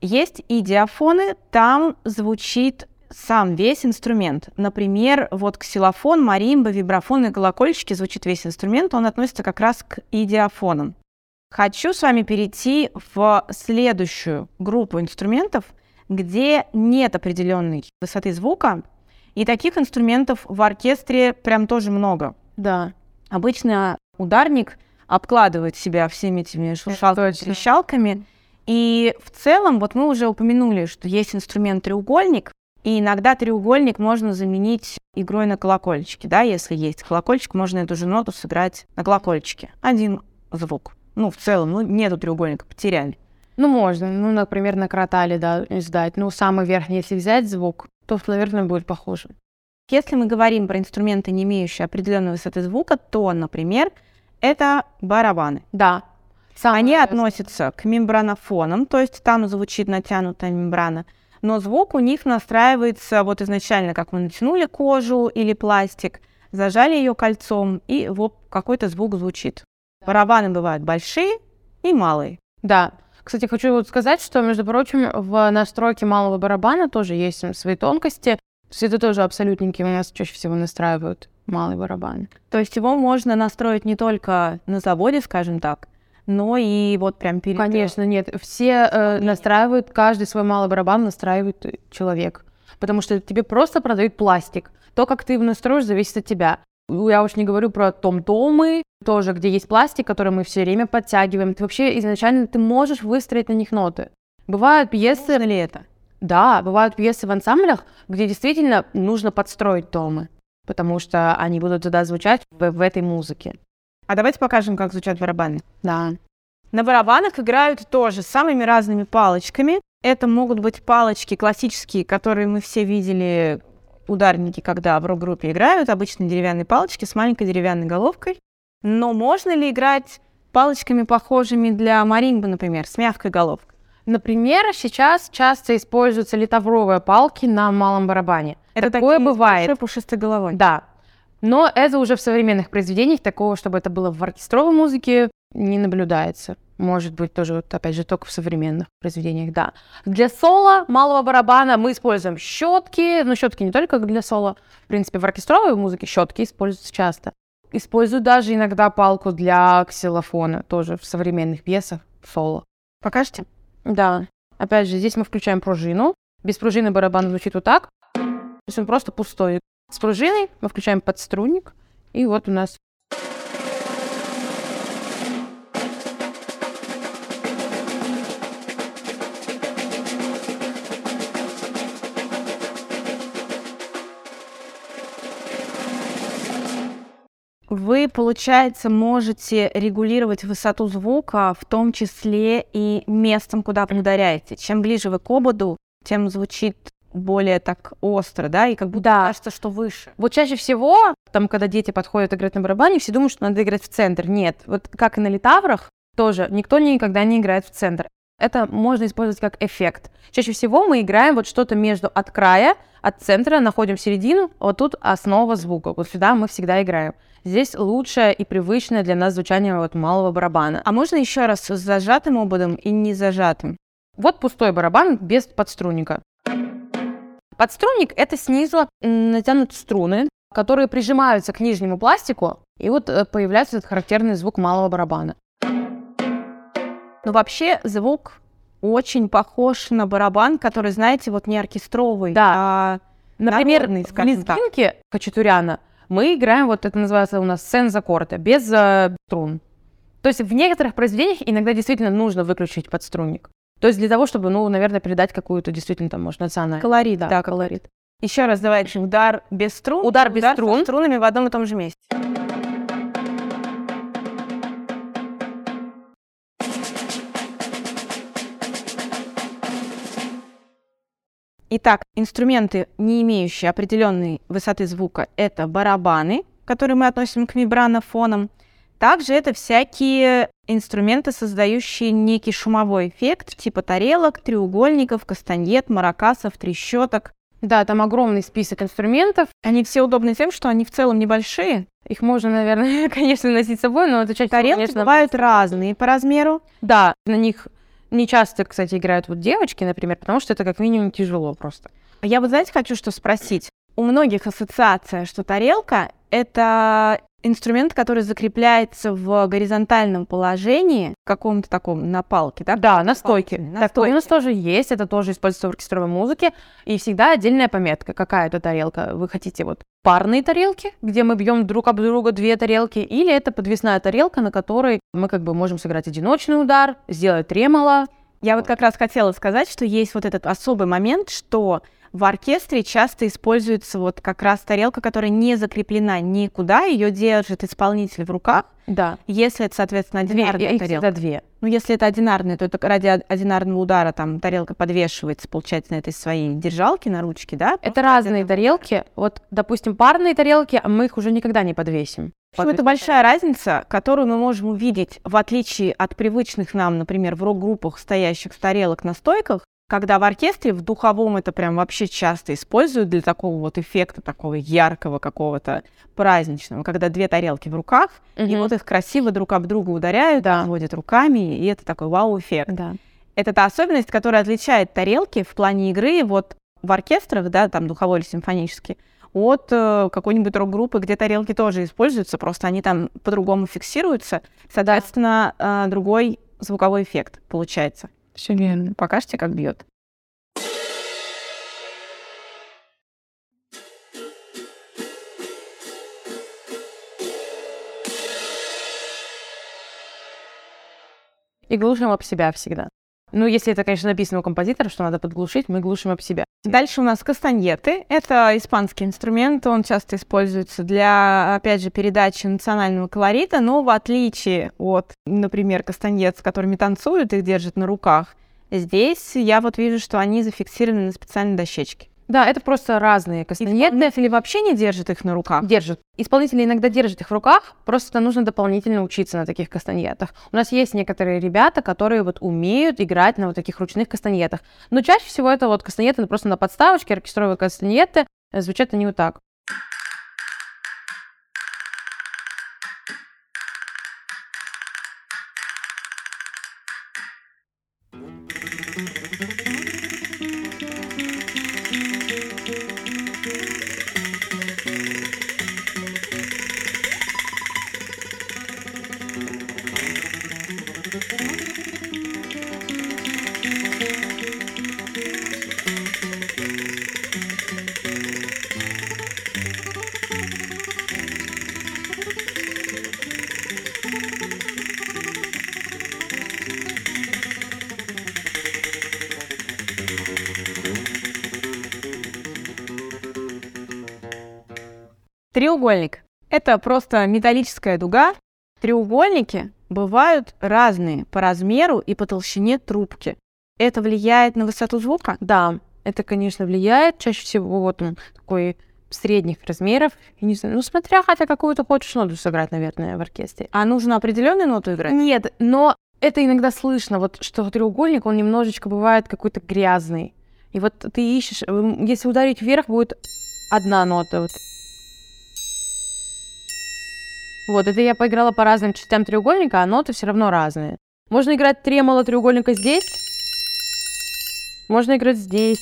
Есть идиофоны, там звучит сам весь инструмент. Например, вот ксилофон, маримба, вибрафон и колокольчики звучит весь инструмент, он относится как раз к идиофонам. Хочу с вами перейти в следующую группу инструментов, где нет определенной высоты звука, и таких инструментов в оркестре прям тоже много. Да. Обычно ударник обкладывает себя всеми этими шуршалками, трещалками. И в целом, вот мы уже упомянули, что есть инструмент треугольник, и иногда треугольник можно заменить игрой на колокольчике, да, если есть колокольчик, можно эту же ноту сыграть на колокольчике. Один звук. Ну, в целом, ну, нету треугольника, потеряли. Ну, можно, ну, например, на кротале, да, издать. Ну, самый верхний, если взять звук, то, наверное, будет похоже. Если мы говорим про инструменты, не имеющие определенной высоты звука, то, например, это барабаны. Да. Самое Они относятся к мембранофонам, то есть там звучит натянутая мембрана, но звук у них настраивается вот изначально, как мы натянули кожу или пластик, зажали ее кольцом, и вот какой-то звук звучит. Барабаны бывают большие и малые. Да. Кстати, хочу вот сказать, что, между прочим, в настройке малого барабана тоже есть свои тонкости. То есть это тоже абсолютненькие у нас чаще всего настраивают малый барабан. То есть его можно настроить не только на заводе, скажем так, но и вот прям перед... Конечно, нет. Все э, настраивают, каждый свой малый барабан настраивает человек. Потому что тебе просто продают пластик. То, как ты его настроишь, зависит от тебя. Я уж не говорю про том-томы, тоже, где есть пластик, который мы все время подтягиваем. Ты вообще изначально ты можешь выстроить на них ноты. Бывают пьесы... Можно ли это? Да, бывают пьесы в ансамблях, где действительно нужно подстроить томы, потому что они будут туда звучать в, в этой музыке. А давайте покажем, как звучат барабаны. Да. На барабанах играют тоже самыми разными палочками. Это могут быть палочки классические, которые мы все видели, ударники, когда в рок-группе играют, обычно деревянные палочки с маленькой деревянной головкой. Но можно ли играть палочками, похожими для маримбы, например, с мягкой головкой? Например, сейчас часто используются литовровые палки на малом барабане. Это такое такие бывает. Пушистой головой. Да. Но это уже в современных произведениях, такого, чтобы это было в оркестровой музыке, не наблюдается. Может быть, тоже, вот, опять же, только в современных произведениях, да. Для соло малого барабана мы используем щетки, но щетки не только для соло. В принципе, в оркестровой музыке щетки используются часто. Используют даже иногда палку для ксилофона, тоже в современных пьесах соло. Покажете? Да. Опять же, здесь мы включаем пружину. Без пружины барабан звучит вот так. То есть он просто пустой. С пружиной мы включаем подструнник. И вот у нас Вы, получается, можете регулировать высоту звука, в том числе и местом, куда вы ударяете. Чем ближе вы к ободу, тем звучит более так остро, да, и как будто Да. кажется, что выше. Вот чаще всего, там, когда дети подходят играть на барабане, все думают, что надо играть в центр. Нет, вот как и на литаврах, тоже никто никогда не играет в центр. Это можно использовать как эффект. Чаще всего мы играем вот что-то между от края, от центра, находим середину, вот тут основа звука. Вот сюда мы всегда играем. Здесь лучшее и привычное для нас звучание вот малого барабана. А можно еще раз с зажатым ободом и не зажатым? Вот пустой барабан без подструнника. Подструнник — это снизу м, натянуты струны, которые прижимаются к нижнему пластику, и вот э, появляется этот характерный звук малого барабана. Но вообще звук очень похож на барабан, который, знаете, вот не оркестровый, Да. а Например, в лезгинке Хачатуряна мы играем, вот это называется у нас сензаккорда, без э, струн. То есть в некоторых произведениях иногда действительно нужно выключить подструнник. То есть для того, чтобы, ну, наверное, передать какую-то действительно там, может, национальную. колорит. Да, Да, колорит. Еще раз давайте. Удар без струн. Удар без со струн. струнами в одном и том же месте. Итак, инструменты, не имеющие определенной высоты звука, это барабаны, которые мы относим к мембранофонам. Также это всякие инструменты, создающие некий шумовой эффект, типа тарелок, треугольников, кастаньет, маракасов, трещоток. Да, там огромный список инструментов. Они все удобны тем, что они в целом небольшие. Их можно, наверное, конечно, носить с собой, но это всего, Тарелки конечно, бывают разные по размеру. Да, на них не часто, кстати, играют вот девочки, например, потому что это как минимум тяжело просто. Я вот, знаете, хочу что спросить. У многих ассоциация, что тарелка — это инструмент, который закрепляется в горизонтальном положении, каком-то таком на палке, да? Да, на стойке. На Так, стойке. у нас тоже есть, это тоже используется в оркестровой музыке, и всегда отдельная пометка, какая это тарелка. Вы хотите вот парные тарелки, где мы бьем друг об друга две тарелки, или это подвесная тарелка, на которой мы как бы можем сыграть одиночный удар, сделать тремоло. Я вот как раз хотела сказать, что есть вот этот особый момент, что в оркестре часто используется вот как раз тарелка, которая не закреплена никуда, ее держит исполнитель в руках. Да, Если это, соответственно, две, одинарная их тарелка. всегда две. Ну, если это одинарная, то это ради од- одинарного удара там тарелка подвешивается, получается, на этой своей держалке, на ручке, да? Это разные тарелки. Вот, допустим, парные тарелки, а мы их уже никогда не подвесим. В общем, это большая разница, которую мы можем увидеть, в отличие от привычных нам, например, в рок-группах стоящих тарелок на стойках, когда в оркестре, в духовом это прям вообще часто используют для такого вот эффекта, такого яркого какого-то праздничного, когда две тарелки в руках, и Мгм. вот их красиво друг об друга ударяют, Да. водят руками, и это такой вау-эффект. Да. Это та особенность, которая отличает тарелки в плане игры вот в оркестрах, да, там духовой или симфонический, от э, какой-нибудь рок-группы, где тарелки тоже используются, просто они там по-другому фиксируются, соответственно, э, другой звуковой эффект получается. Все верно. Покажете, как бьет. И глушим об себя всегда. Ну, если это, конечно, написано у композитора, что надо подглушить, мы глушим об себя. Дальше у нас кастаньеты. Это испанский инструмент, он часто используется для, опять же, передачи национального колорита, но в отличие от, например, кастаньет, с которыми танцуют, их держат на руках, здесь я вот вижу, что они зафиксированы на специальной дощечке. Да, это просто разные кастаньеты. Исполнители вообще не держат их на руках. Держат. Исполнители иногда держат их в руках, просто нужно дополнительно учиться на таких кастаньетах. У нас есть некоторые ребята, которые вот умеют играть на вот таких ручных кастаньетах. Но чаще всего это вот кастаньеты просто на подставочке, оркестровые кастаньеты. Звучат они вот так. Треугольник. Это просто металлическая дуга. Треугольники бывают разные по размеру и по толщине трубки. Это влияет на высоту звука? Да, это, конечно, влияет. Чаще всего вот он такой средних размеров. Я не знаю, ну, смотря, хотя какую-то хочешь ноду сыграть, наверное, в оркестре. А нужно определенную ноту играть? Нет, но это иногда слышно, вот что треугольник, он немножечко бывает какой-то грязный. И вот ты ищешь, м, если ударить вверх, будет одна нота. Вот. Вот, это я поиграла по разным частям треугольника, а ноты все равно разные. Можно играть тремоло треугольника здесь, можно играть здесь.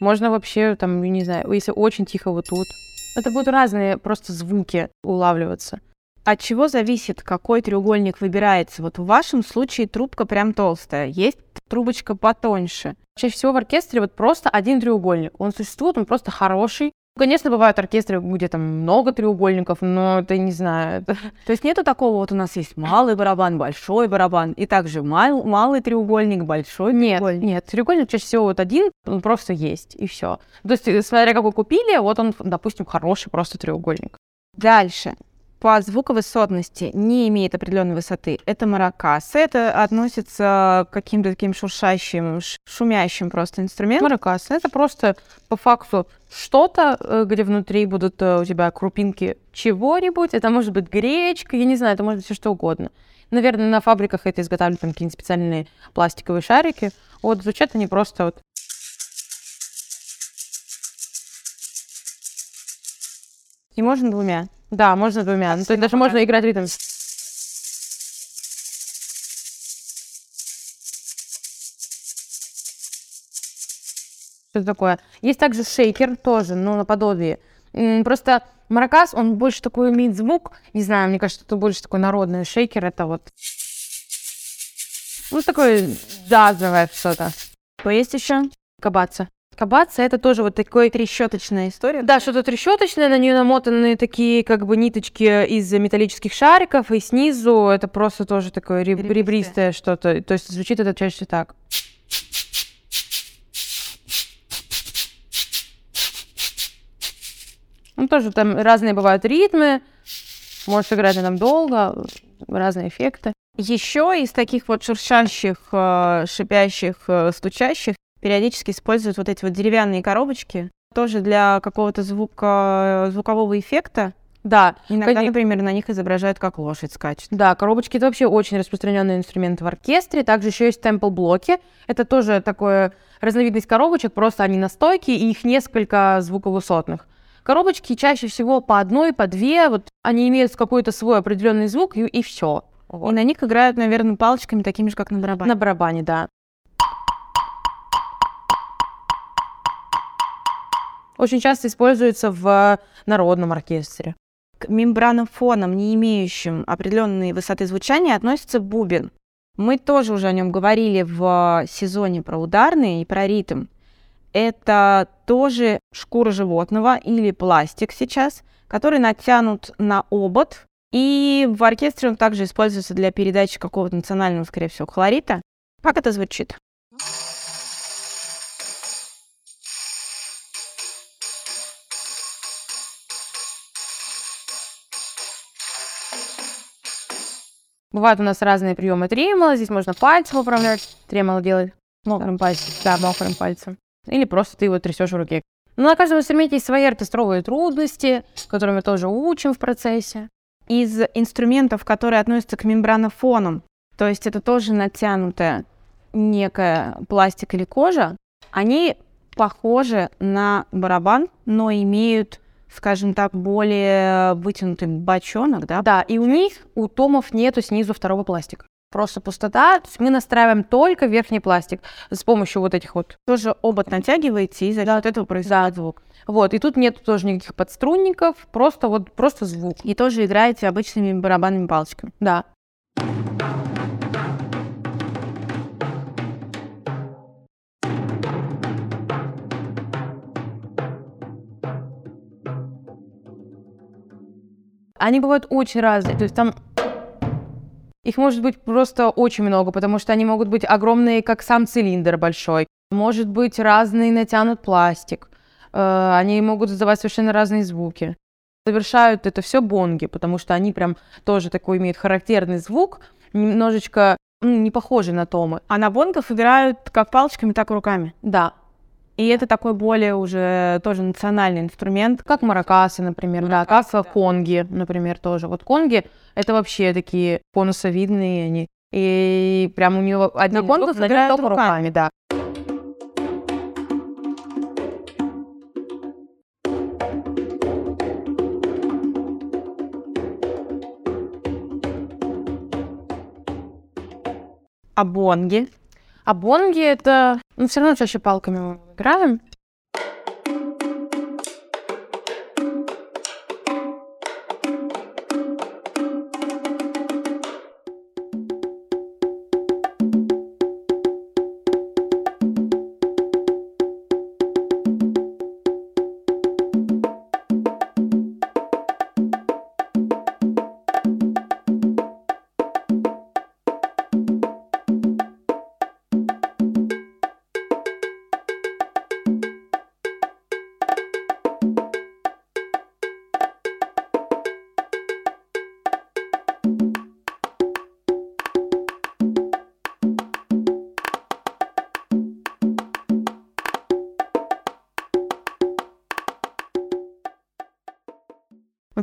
Можно вообще, там, не знаю, если очень тихо вот тут. Это будут разные просто звуки улавливаться. От чего зависит, какой треугольник выбирается? Вот в вашем случае трубка прям толстая, есть трубочка потоньше. Чаще всего в оркестре вот просто один треугольник. Он существует, он просто хороший. Конечно, бывают оркестры, где там много треугольников, но это не знаю. это- То есть нету такого, вот у нас есть малый барабан, большой барабан, и также мал- малый треугольник, большой Нет, треугольник. нет, треугольник чаще всего вот один, он просто есть, и все. То есть, э, смотря какой купили, вот он, допустим, хороший просто треугольник. Дальше. По звуковысотности не имеет определенной высоты. Это маракасы. Это относится к каким-то таким шуршащим, шумящим просто инструментам. Маракас, это просто по факту что-то, э, где внутри будут э, у тебя крупинки чего-нибудь. Это может быть гречка, я не знаю, это может быть все что угодно. Наверное, на фабриках это изготавливают там какие-нибудь специальные пластиковые шарики. Вот звучат они просто вот И можно двумя. Да, можно двумя. Ну, то есть даже можно играть ритм. Что такое? Есть также шейкер тоже, ну, наподобие. Просто Маракас, он больше такой имеет звук, не знаю, мне кажется, это больше такой народный шейкер, это вот... Ну, такое джазовое что-то. Что есть еще? Кабаца. Кабаца это тоже вот такой... Трещоточная история. Да, что-то трещоточное, на нее намотаны такие как бы ниточки из металлических шариков, и снизу это просто тоже такое реб- Ребристое. ребристое что-то. То есть звучит это чаще так. Ну, тоже там разные бывают ритмы, может играть она там долго, разные эффекты. Еще из таких вот шуршащих, э, шипящих, э, стучащих периодически используют вот эти вот деревянные коробочки. Тоже для какого-то звука, звукового эффекта. Да, Иногда, Коне- например, на них изображают, как лошадь скачет. Да, коробочки это вообще очень распространенный инструмент в оркестре. Также еще есть темпл-блоки. Это тоже такое разновидность коробочек, просто они на стойке, и их несколько звуковысотных. Коробочки чаще всего по одной, по две, вот они имеют какой-то свой определенный звук, и, и все. И на них играют, наверное, палочками, такими же, как на барабане. На барабане, да. Очень часто используется в народном оркестре. К мембранофонам, не имеющим определенной высоты звучания, относится бубен. Мы тоже уже о нем говорили в сезоне про ударные и про ритм. Это тоже шкура животного или пластик сейчас, который натянут на обод. И в оркестре он также используется для передачи какого-то национального, скорее всего, колорита. Как это звучит? Бывают у нас разные приемы тремоло. Здесь можно пальцем управлять, тремоло делать. Мокрым пальцем. Да, мокрым пальцем. Или просто ты его трясешь в руке. Но на каждом инструменте есть свои оркестровые трудности, которые мы тоже учим в процессе. Из инструментов, которые относятся к мембранофонам, то есть это тоже натянутая некая пластик или кожа, они похожи на барабан, но имеют, скажем так, более вытянутый бочонок, да? Да, и у них, у томов нету снизу второго пластика. Просто пустота, то есть мы настраиваем только верхний пластик с помощью вот этих вот. Тоже обод натягиваете, и за счет этого происходит звук. Вот, и тут нет тоже никаких подструнников, просто вот, просто звук. И тоже играете обычными барабанными палочками. Да. Они бывают очень разные. То есть там их может быть просто очень много, потому что они могут быть огромные, как сам цилиндр большой. Может быть разный натянут пластик. Э, Они могут издавать совершенно разные звуки. Завершают это все бонги, потому что они прям тоже такой имеют характерный звук, немножечко ну, не похожий на томы. А на бонгах играют как палочками, так и руками. Да, И это такой более уже тоже национальный инструмент. как маракасы, например, да, как конги, например, тоже. Вот конги — это вообще такие конусовидные они. И прям у него один играют только руками. руками, да. А бонги? А бонги — это... Ну, все равно чаще палками мы играем.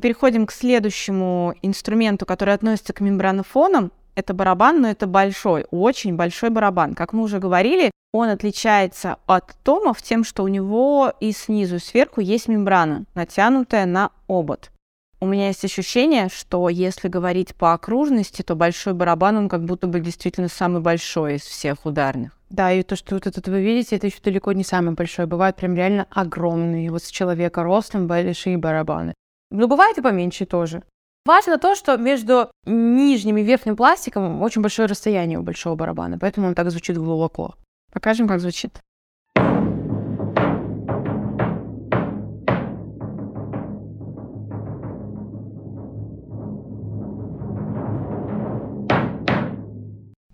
Переходим к следующему инструменту, который относится к мембранофонам. Это барабан, но это большой, очень большой барабан. Как мы уже говорили, он отличается от томов тем, что у него и снизу, и сверху есть мембрана, натянутая на обод. У меня есть ощущение, что если говорить по окружности, то большой барабан, он как будто бы действительно самый большой из всех ударных. Да, и то, что вот это вы видите, это еще далеко не самый большой. Бывают прям реально огромные, вот с человека ростом большие барабаны. Но бывает и поменьше тоже. Важно то, что между нижним и верхним пластиком очень большое расстояние у большого барабана, поэтому он так звучит глубоко. Покажем, как звучит.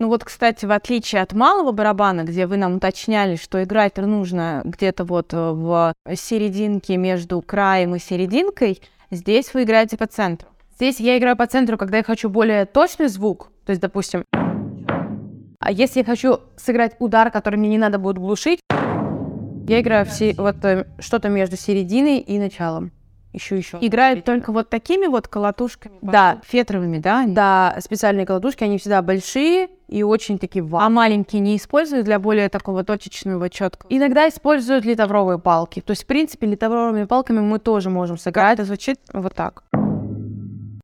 Ну вот, кстати, в отличие от малого барабана, где вы нам уточняли, что играть нужно где-то вот э, в серединке между краем и серединкой, здесь вы играете по центру. Здесь я играю по центру, когда я хочу более точный звук, то есть, допустим, а если я хочу сыграть удар, который мне не надо будет глушить, я играю все, вот э, что-то между серединой и началом еще еще. Играют только вот такими вот колотушками? Да. Фетровыми, да? Да, специальные колотушки, они всегда большие и очень такие вау. А маленькие не используют для более такого точечного, четкого? Иногда используют литовровые палки. То есть, в принципе, литовровыми палками мы тоже можем сыграть. Это звучит вот так.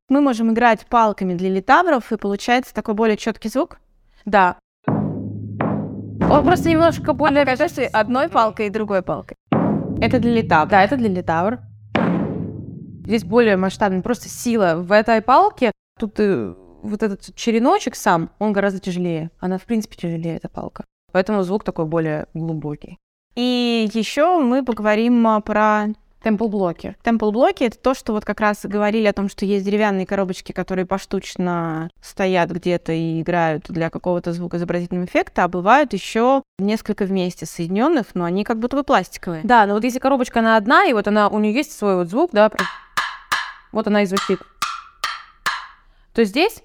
Мы можем играть палками для литавров, и получается такой более четкий звук? Да. Он просто немножко более... Покажи одной палкой и другой палкой. Это для литавра. Да, это для литавр. Здесь более масштабный, просто сила в этой палке. Тут э, вот этот череночек сам, он гораздо тяжелее. Она, в принципе, тяжелее, эта палка. Поэтому звук такой более глубокий. И еще мы поговорим а, про Темпл-блоки. Темпл-блоки — это то, что вот как раз говорили о том, что есть деревянные коробочки, которые поштучно стоят где-то и играют для какого-то звукоизобразительного эффекта, а бывают еще несколько вместе соединенных, но они как будто бы пластиковые. Да, но вот если коробочка она одна, и вот она, у нее есть свой вот звук, да, вот она и звучит. То здесь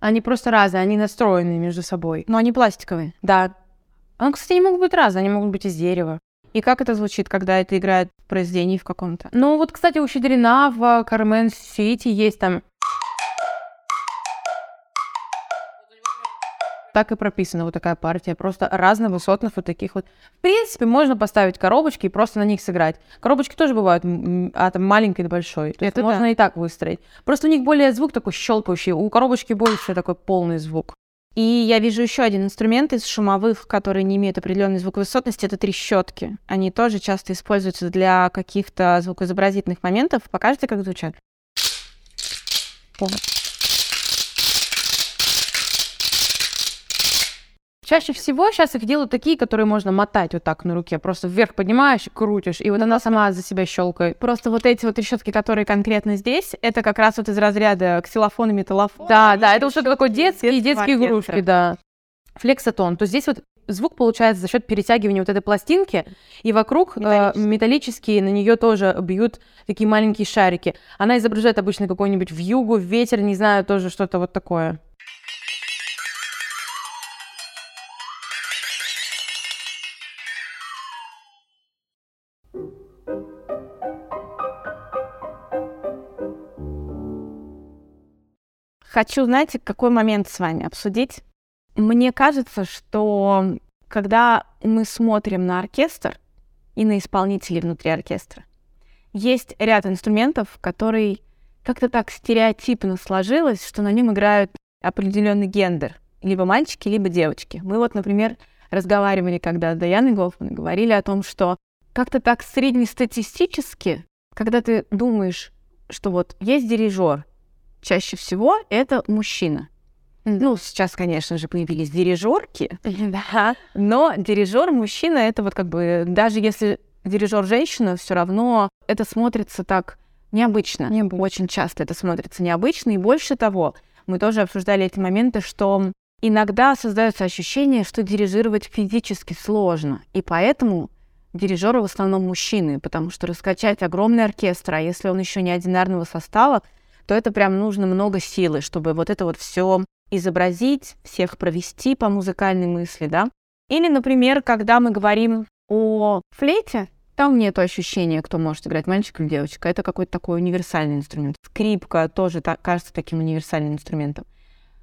они просто разные, они настроены между собой. Но они пластиковые. Да. Они, кстати, не могут быть разные, они могут быть из дерева. И как это звучит, когда это играет в произведении в каком-то? Ну, вот, кстати, у Щедрина в Кармен Сити есть там так и прописана вот такая партия, просто разновысотных вот таких вот. В принципе, можно поставить коробочки и просто на них сыграть. Коробочки тоже бывают от маленькой до большой. То Это можно да. и так выстроить. Просто у них более звук такой щелкающий, у коробочки больше такой полный звук. И я вижу еще один инструмент из шумовых, который не имеет определенной звуковысотности, это трещотки. Они тоже часто используются для каких-то звукоизобразительных моментов. Покажите, как звучат? Чаще всего сейчас их делают такие, которые можно мотать вот так на руке. Просто вверх поднимаешь, крутишь, и вот она сама за себя щелкает. Просто вот эти вот решетки, которые конкретно здесь, это как раз вот из разряда ксилофон и металлофон. Да, да, это уже такой детский, детские игрушки, да. Флексотон. То здесь вот звук получается за счет перетягивания вот этой пластинки, и вокруг э, металлические на нее тоже бьют такие маленькие шарики. Она изображает обычно какой-нибудь вьюгу, ветер, не знаю, тоже что-то вот такое. Хочу, знаете, какой момент с вами обсудить. Мне кажется, что когда мы смотрим на оркестр и на исполнителей внутри оркестра, есть ряд инструментов, который как-то так стереотипно сложилось, что на нем играют определенный гендер, либо мальчики, либо девочки. Мы вот, например, разговаривали когда с Даяной Гофман говорили о том, что как-то так среднестатистически, когда ты думаешь, что вот есть дирижер, чаще всего это мужчина. Ну, сейчас, конечно же, появились дирижерки, да. но дирижер мужчина это вот как бы даже если дирижер женщина, все равно это смотрится так необычно. необычно. Очень часто это смотрится необычно. И больше того, мы тоже обсуждали эти моменты, что иногда создается ощущение, что дирижировать физически сложно. И поэтому дирижеры в основном мужчины, потому что раскачать огромный оркестр, а если он еще не одинарного состава, то это прям нужно много силы, чтобы вот это вот все изобразить, всех провести по музыкальной мысли, да. Или, например, когда мы говорим о флейте, там нет ощущения, кто может играть, мальчик или девочка. Это какой-то такой универсальный инструмент. Скрипка тоже так, кажется таким универсальным инструментом.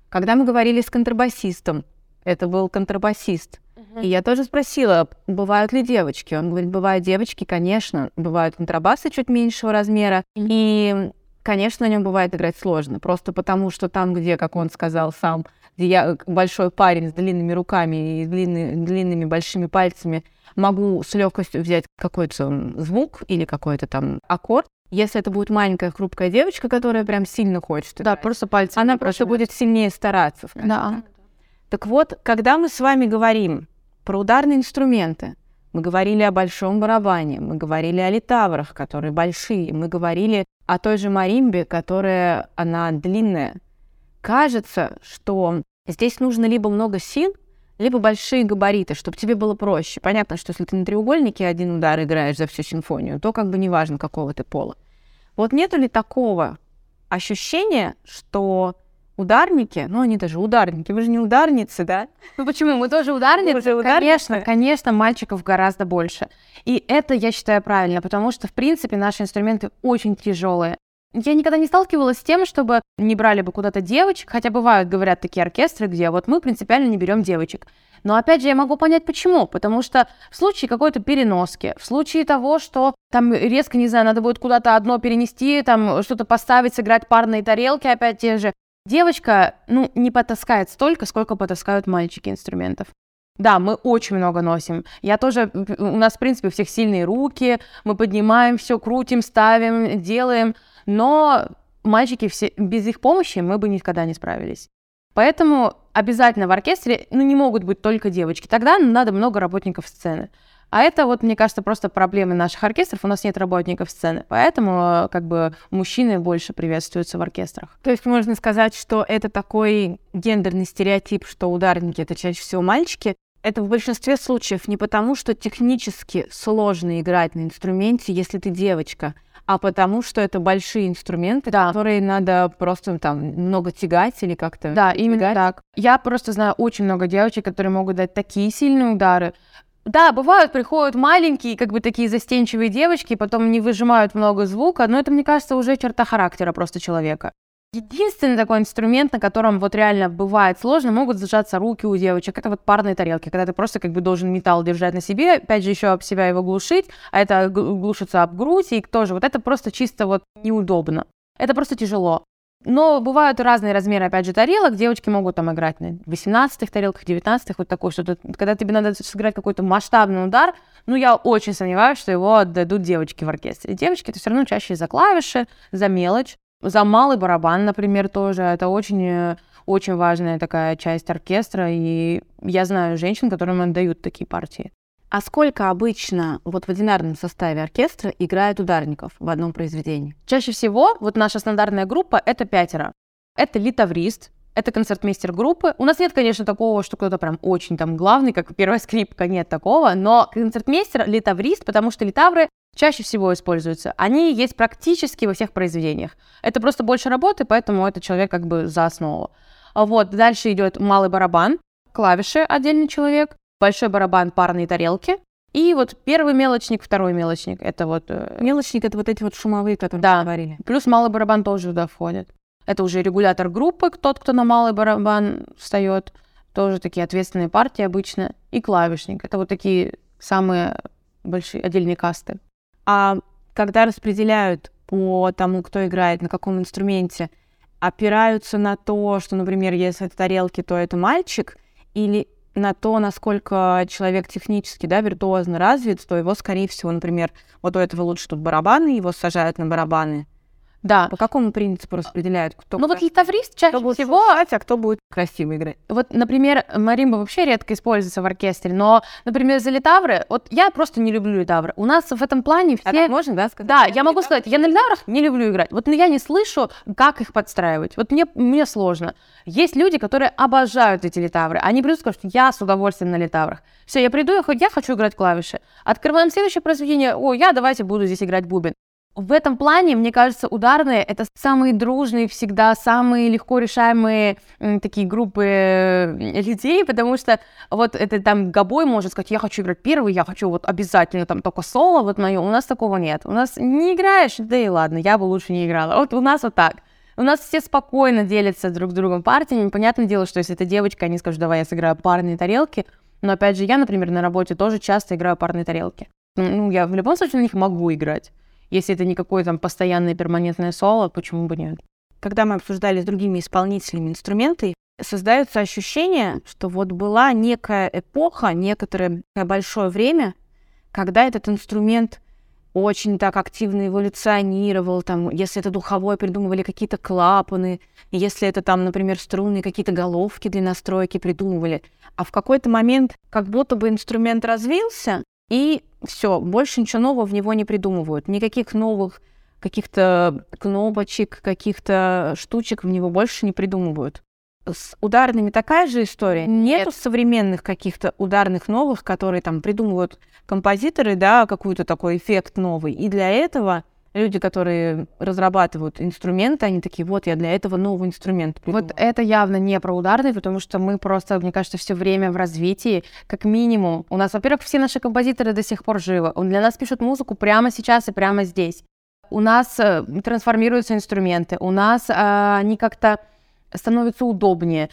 Когда мы говорили с контрабасистом, это был контрабасист. Uh-huh. И я тоже спросила, бывают ли девочки. Он говорит, бывают девочки, конечно, бывают контрабасы чуть меньшего размера. Uh-huh. И Конечно, на нем бывает играть сложно, просто потому что там, где, как он сказал сам, где я большой парень с длинными руками и длинны, длинными большими пальцами, могу с легкостью взять какой-то звук или какой-то там аккорд, Если это будет маленькая хрупкая девочка, которая прям сильно хочет, да, играть, просто пальцы. Она просто будет сильнее стараться. Да. Так вот, когда мы с вами говорим про ударные инструменты, мы говорили о большом барабане, мы говорили о литаврах, которые большие, мы говорили о той же маримбе, которая, она длинная. Кажется, что здесь нужно либо много сил, либо большие габариты, чтобы тебе было проще. Понятно, что если ты на треугольнике один удар играешь за всю симфонию, то как бы неважно, какого ты пола. Вот нету ли такого ощущения, что ударники, ну они даже ударники, вы же не ударницы, да? Ну почему? Мы тоже ударницы? Мы же ударницы. Конечно, конечно, мальчиков гораздо больше. И это, я считаю, правильно, потому что, в принципе, наши инструменты очень тяжелые. Я никогда не сталкивалась с тем, чтобы не брали бы куда-то девочек, хотя бывают, говорят, такие оркестры, где вот мы принципиально не берем девочек. Но опять же, я могу понять почему. Потому что в случае какой-то переноски, в случае того, что там резко, не знаю, надо будет куда-то одно перенести, там что-то поставить, сыграть парные тарелки, опять те же, девочка, ну, не потаскает столько, сколько потаскают мальчики инструментов. Да, мы очень много носим. Я тоже, у нас, в принципе, у всех сильные руки, мы поднимаем все, крутим, ставим, делаем но мальчики все, без их помощи мы бы никогда не справились. Поэтому обязательно в оркестре ну, не могут быть только девочки. Тогда надо много работников сцены. А это вот, мне кажется, просто проблемы наших оркестров. У нас нет работников сцены, поэтому как бы мужчины больше приветствуются в оркестрах. То есть можно сказать, что это такой гендерный стереотип, что ударники — это чаще всего мальчики. Это в большинстве случаев не потому, что технически сложно играть на инструменте, если ты девочка — а потому что это большие инструменты, да. которые надо просто там много тягать или как-то. Да, именно тягать. так. Я просто знаю очень много девочек, которые могут дать такие сильные удары. Да, бывают, приходят маленькие, как бы такие застенчивые девочки, потом не выжимают много звука, но это, мне кажется, уже черта характера просто человека. Единственный такой инструмент, на котором вот реально бывает сложно, могут зажаться руки у девочек, это вот парные тарелки, когда ты просто как бы должен металл держать на себе, опять же еще об себя его глушить, а это глушится об грудь, и тоже вот это просто чисто вот неудобно. Это просто тяжело. Но бывают разные размеры, опять же, тарелок. Девочки могут там играть на 18-х тарелках, 19-х, вот такой что-то. Когда тебе надо сыграть какой-то масштабный удар, ну, я очень сомневаюсь, что его отдадут девочки в оркестре. Девочки — это все равно чаще за клавиши, за мелочь. За малый барабан, например, тоже. Это очень, э, очень важная такая часть оркестра. И я знаю женщин, которым отдают такие партии. А сколько обычно вот в одинарном составе оркестра играет ударников в одном произведении? Чаще всего вот наша стандартная группа — это пятеро. Это литаврист, это концертмейстер группы. У нас нет, конечно, такого, что кто-то прям очень там главный, как первая скрипка, нет такого, но концертмейстер — литаврист, потому что литавры чаще всего используются. Они есть практически во всех произведениях. Это просто больше работы, поэтому это человек как бы за основу. Вот, дальше идет малый барабан, клавиши отдельный человек, большой барабан, парные тарелки, и вот первый мелочник, второй мелочник. Это вот... Э, мелочник — это вот эти вот шумовые, которые да. говорили. Плюс малый барабан тоже туда входит. Это уже регулятор группы, тот, кто на малый барабан встает. Тоже такие ответственные партии обычно. И клавишник. Это вот такие самые большие отдельные касты. А когда распределяют по тому, кто играет на каком инструменте, опираются на то, что, например, если это тарелки, то это мальчик, или на то, насколько человек технически, да, виртуозно развит, то его, скорее всего, например, вот у этого лучше тут барабаны, его сажают на барабаны, да. По какому принципу распределяют? Кто ну вот гитарист чаще кто всего... Слушать, а кто будет красиво играть? Вот, например, маримба вообще редко используется в оркестре, но, например, за литавры, вот я просто не люблю литавры. У нас в этом плане а все... А можно, да, сказать? Да, я могу сказать, я на литаврах не люблю играть. Вот я не слышу, как их подстраивать. Вот мне, мне сложно. Есть люди, которые обожают эти литавры. Они придут и скажут, я с удовольствием на литаврах. Все, я приду, я хочу играть клавиши. Открываем следующее произведение. О, я давайте буду здесь играть бубен. В этом плане, мне кажется, ударные — это самые дружные всегда, самые легко решаемые такие группы э, людей, потому что вот это там Габой может сказать, я хочу играть первый, я хочу вот обязательно там только соло, вот мое. У нас такого нет. У нас не играешь, да и ладно, я бы лучше не играла. Вот у нас вот так. У нас все спокойно делятся друг с другом партиями. Понятное дело, что если это девочка, они скажут, давай я сыграю парные тарелки. Но опять же, я, например, на работе тоже часто играю парные тарелки. Ну, я в любом случае на них могу играть. Если это не какое там постоянное перманентное соло, почему бы нет? Когда мы обсуждали с другими исполнителями инструменты, создается ощущение, что вот была некая эпоха, некоторое большое время, когда этот инструмент очень так активно эволюционировал, там, если это духовой, придумывали какие-то клапаны, если это там, например, струнные какие-то головки для настройки придумывали. А в какой-то момент как будто бы инструмент развился, и все, больше ничего нового в него не придумывают. Никаких новых каких-то кнопочек, каких-то штучек в него больше не придумывают. С ударными такая же история. Нет. Нету современных каких-то ударных новых, которые там придумывают композиторы, да, какой-то такой эффект новый. И для этого люди, которые разрабатывают инструменты, они такие, вот я для этого новый инструмент придумал. Вот это явно не про ударный, потому что мы просто, мне кажется, все время в развитии, как минимум. У нас, во-первых, все наши композиторы до сих пор живы. Он для нас пишут музыку прямо сейчас и прямо здесь. У нас э, трансформируются инструменты, у нас э, они как-то становятся удобнее.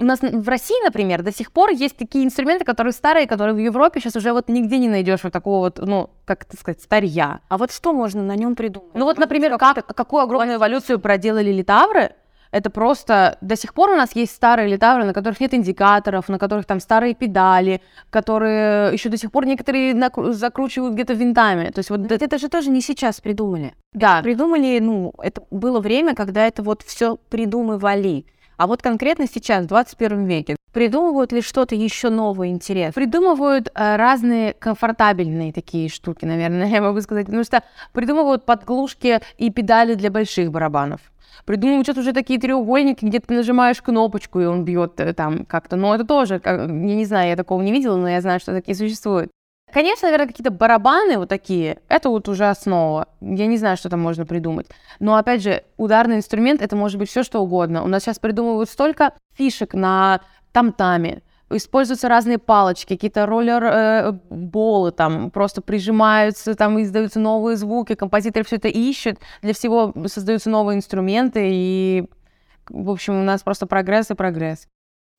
У нас в России, например, до сих пор есть такие инструменты, которые старые, которые в Европе сейчас уже вот нигде не найдешь вот такого вот, ну, как это сказать, старья. А вот что можно на нем придумать? Ну вот, например, как, какую огромную эволюцию проделали литавры, это просто до сих пор у нас есть старые литавры, на которых нет индикаторов, на которых там старые педали, которые еще до сих пор некоторые накру- закручивают где-то винтами. То есть вот это, это же тоже не сейчас придумали. да, Придумали, ну, это было время, когда это вот все придумывали. А вот конкретно сейчас, в 21 веке, придумывают ли что-то еще новое, интересное? придумывают э, разные комфортабельные такие штуки, наверное, я могу сказать, потому что придумывают подглушки и педали для больших барабанов. Придумывают что-то уже такие треугольники, где ты нажимаешь кнопочку, и он бьет э, там как-то. Но это тоже, я не знаю, я такого не видела, но я знаю, что такие существуют. Конечно, наверное, какие-то барабаны вот такие, это вот уже основа. Я не знаю, что там можно придумать. Но, опять же, ударный инструмент, это может быть все что угодно. У нас сейчас придумывают столько фишек на там-таме. Используются разные палочки, какие-то роллер-болы там просто прижимаются, там издаются новые звуки, композиторы все это ищут, для всего создаются новые инструменты, и, в общем, у нас просто прогресс и прогресс.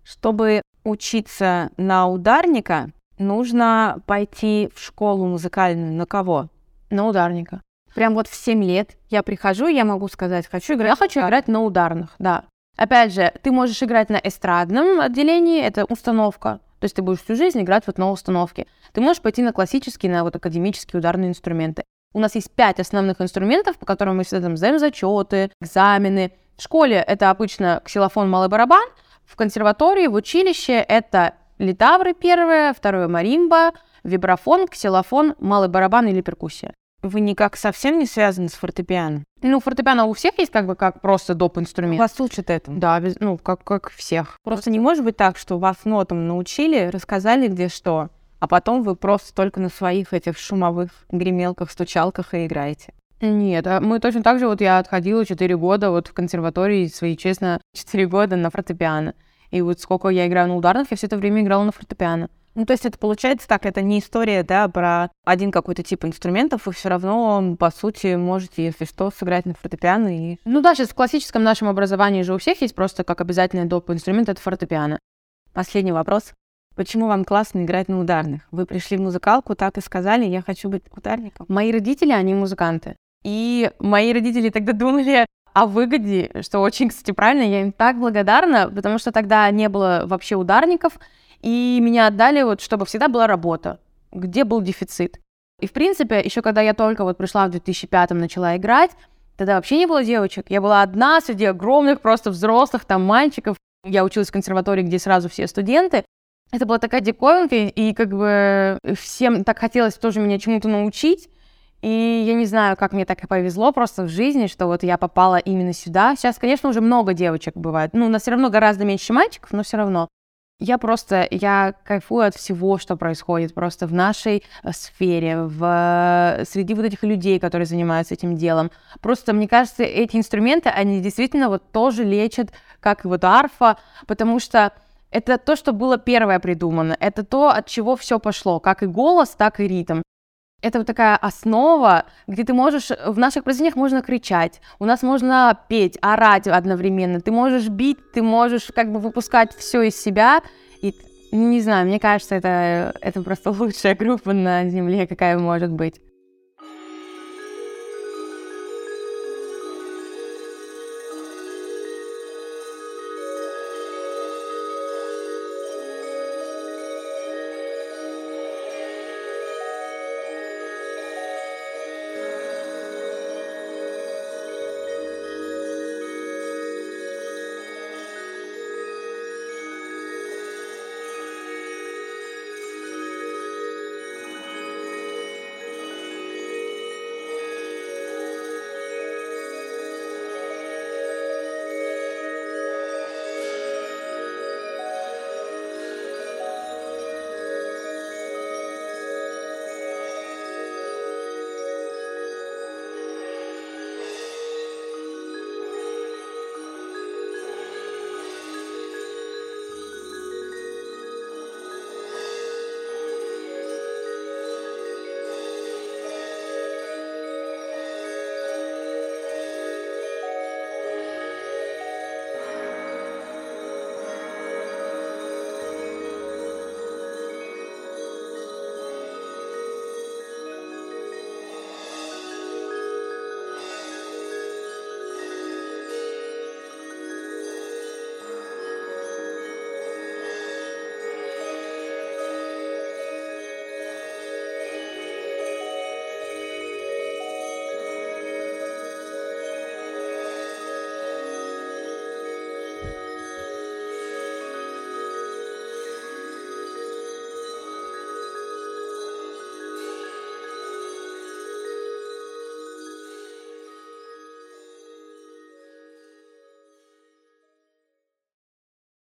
Чтобы учиться на ударника, нужно пойти в школу музыкальную. На кого? На ударника. Прям вот в 7 лет я прихожу, я могу сказать, хочу играть. Я хочу играть на ударных, да. Опять же, ты можешь играть на эстрадном отделении, это установка. То есть ты будешь всю жизнь играть вот на установке. Ты можешь пойти на классические, на вот академические ударные инструменты. У нас есть пять основных инструментов, по которым мы всегда там сдаем зачеты, экзамены. В школе это обычно ксилофон, малый барабан. В консерватории, в училище это литавры первое, второе маримба, вибрафон, ксилофон, малый барабан или перкуссия. Вы никак совсем не связаны с фортепиано? Ну, фортепиано у всех есть как бы как просто доп. инструмент. Вас учат этому? Да, без- ну, как, как всех. Просто не может быть так, что вас нотам научили, рассказали где что, а потом вы просто только на своих этих шумовых гремелках, стучалках и играете. Нет, а мы точно так же, вот я отходила 4 года вот в консерватории, свои, честно, 4 года на фортепиано. И вот сколько я играю на ударных, я все это время играла на фортепиано. Ну, то есть это получается так, это не история, да, про один какой-то тип инструментов, вы все равно, по сути, можете, если что, сыграть на фортепиано и... Ну да, сейчас в классическом нашем образовании же у всех есть просто как обязательный доп. инструмент, это фортепиано. Последний вопрос. Почему вам классно играть на ударных? Вы пришли в музыкалку, так и сказали, я хочу быть ударником. Мои родители, они музыканты. И мои родители тогда думали о выгоде, что очень, кстати, правильно, я им так благодарна, потому что тогда не было вообще ударников, и меня отдали вот, чтобы всегда была работа, где был дефицит. И, в принципе, еще когда я только вот пришла в 2005-м, начала играть, тогда вообще не было девочек. Я была одна среди огромных просто взрослых там мальчиков. Я училась в консерватории, где сразу все студенты. Это была такая диковинка, и как бы всем так хотелось тоже меня чему-то научить. И я не знаю, как мне так и повезло просто в жизни, что вот я попала именно сюда. Сейчас, конечно, уже много девочек бывает. Ну, у нас все равно гораздо меньше мальчиков, но все равно. Я просто, я кайфую от всего, что происходит просто в нашей э, сфере, в, э, среди вот этих людей, которые занимаются этим делом. Просто, мне кажется, эти инструменты, они действительно вот тоже лечат, как и вот арфа, потому что это то, что было первое придумано, это то, от чего все пошло, как и голос, так и ритм. Это вот такая основа, где ты можешь, в наших произведениях можно кричать, у нас можно петь, орать одновременно, ты можешь бить, ты можешь как бы выпускать все из себя, и не знаю, мне кажется, это, это просто лучшая группа на Земле, какая может быть.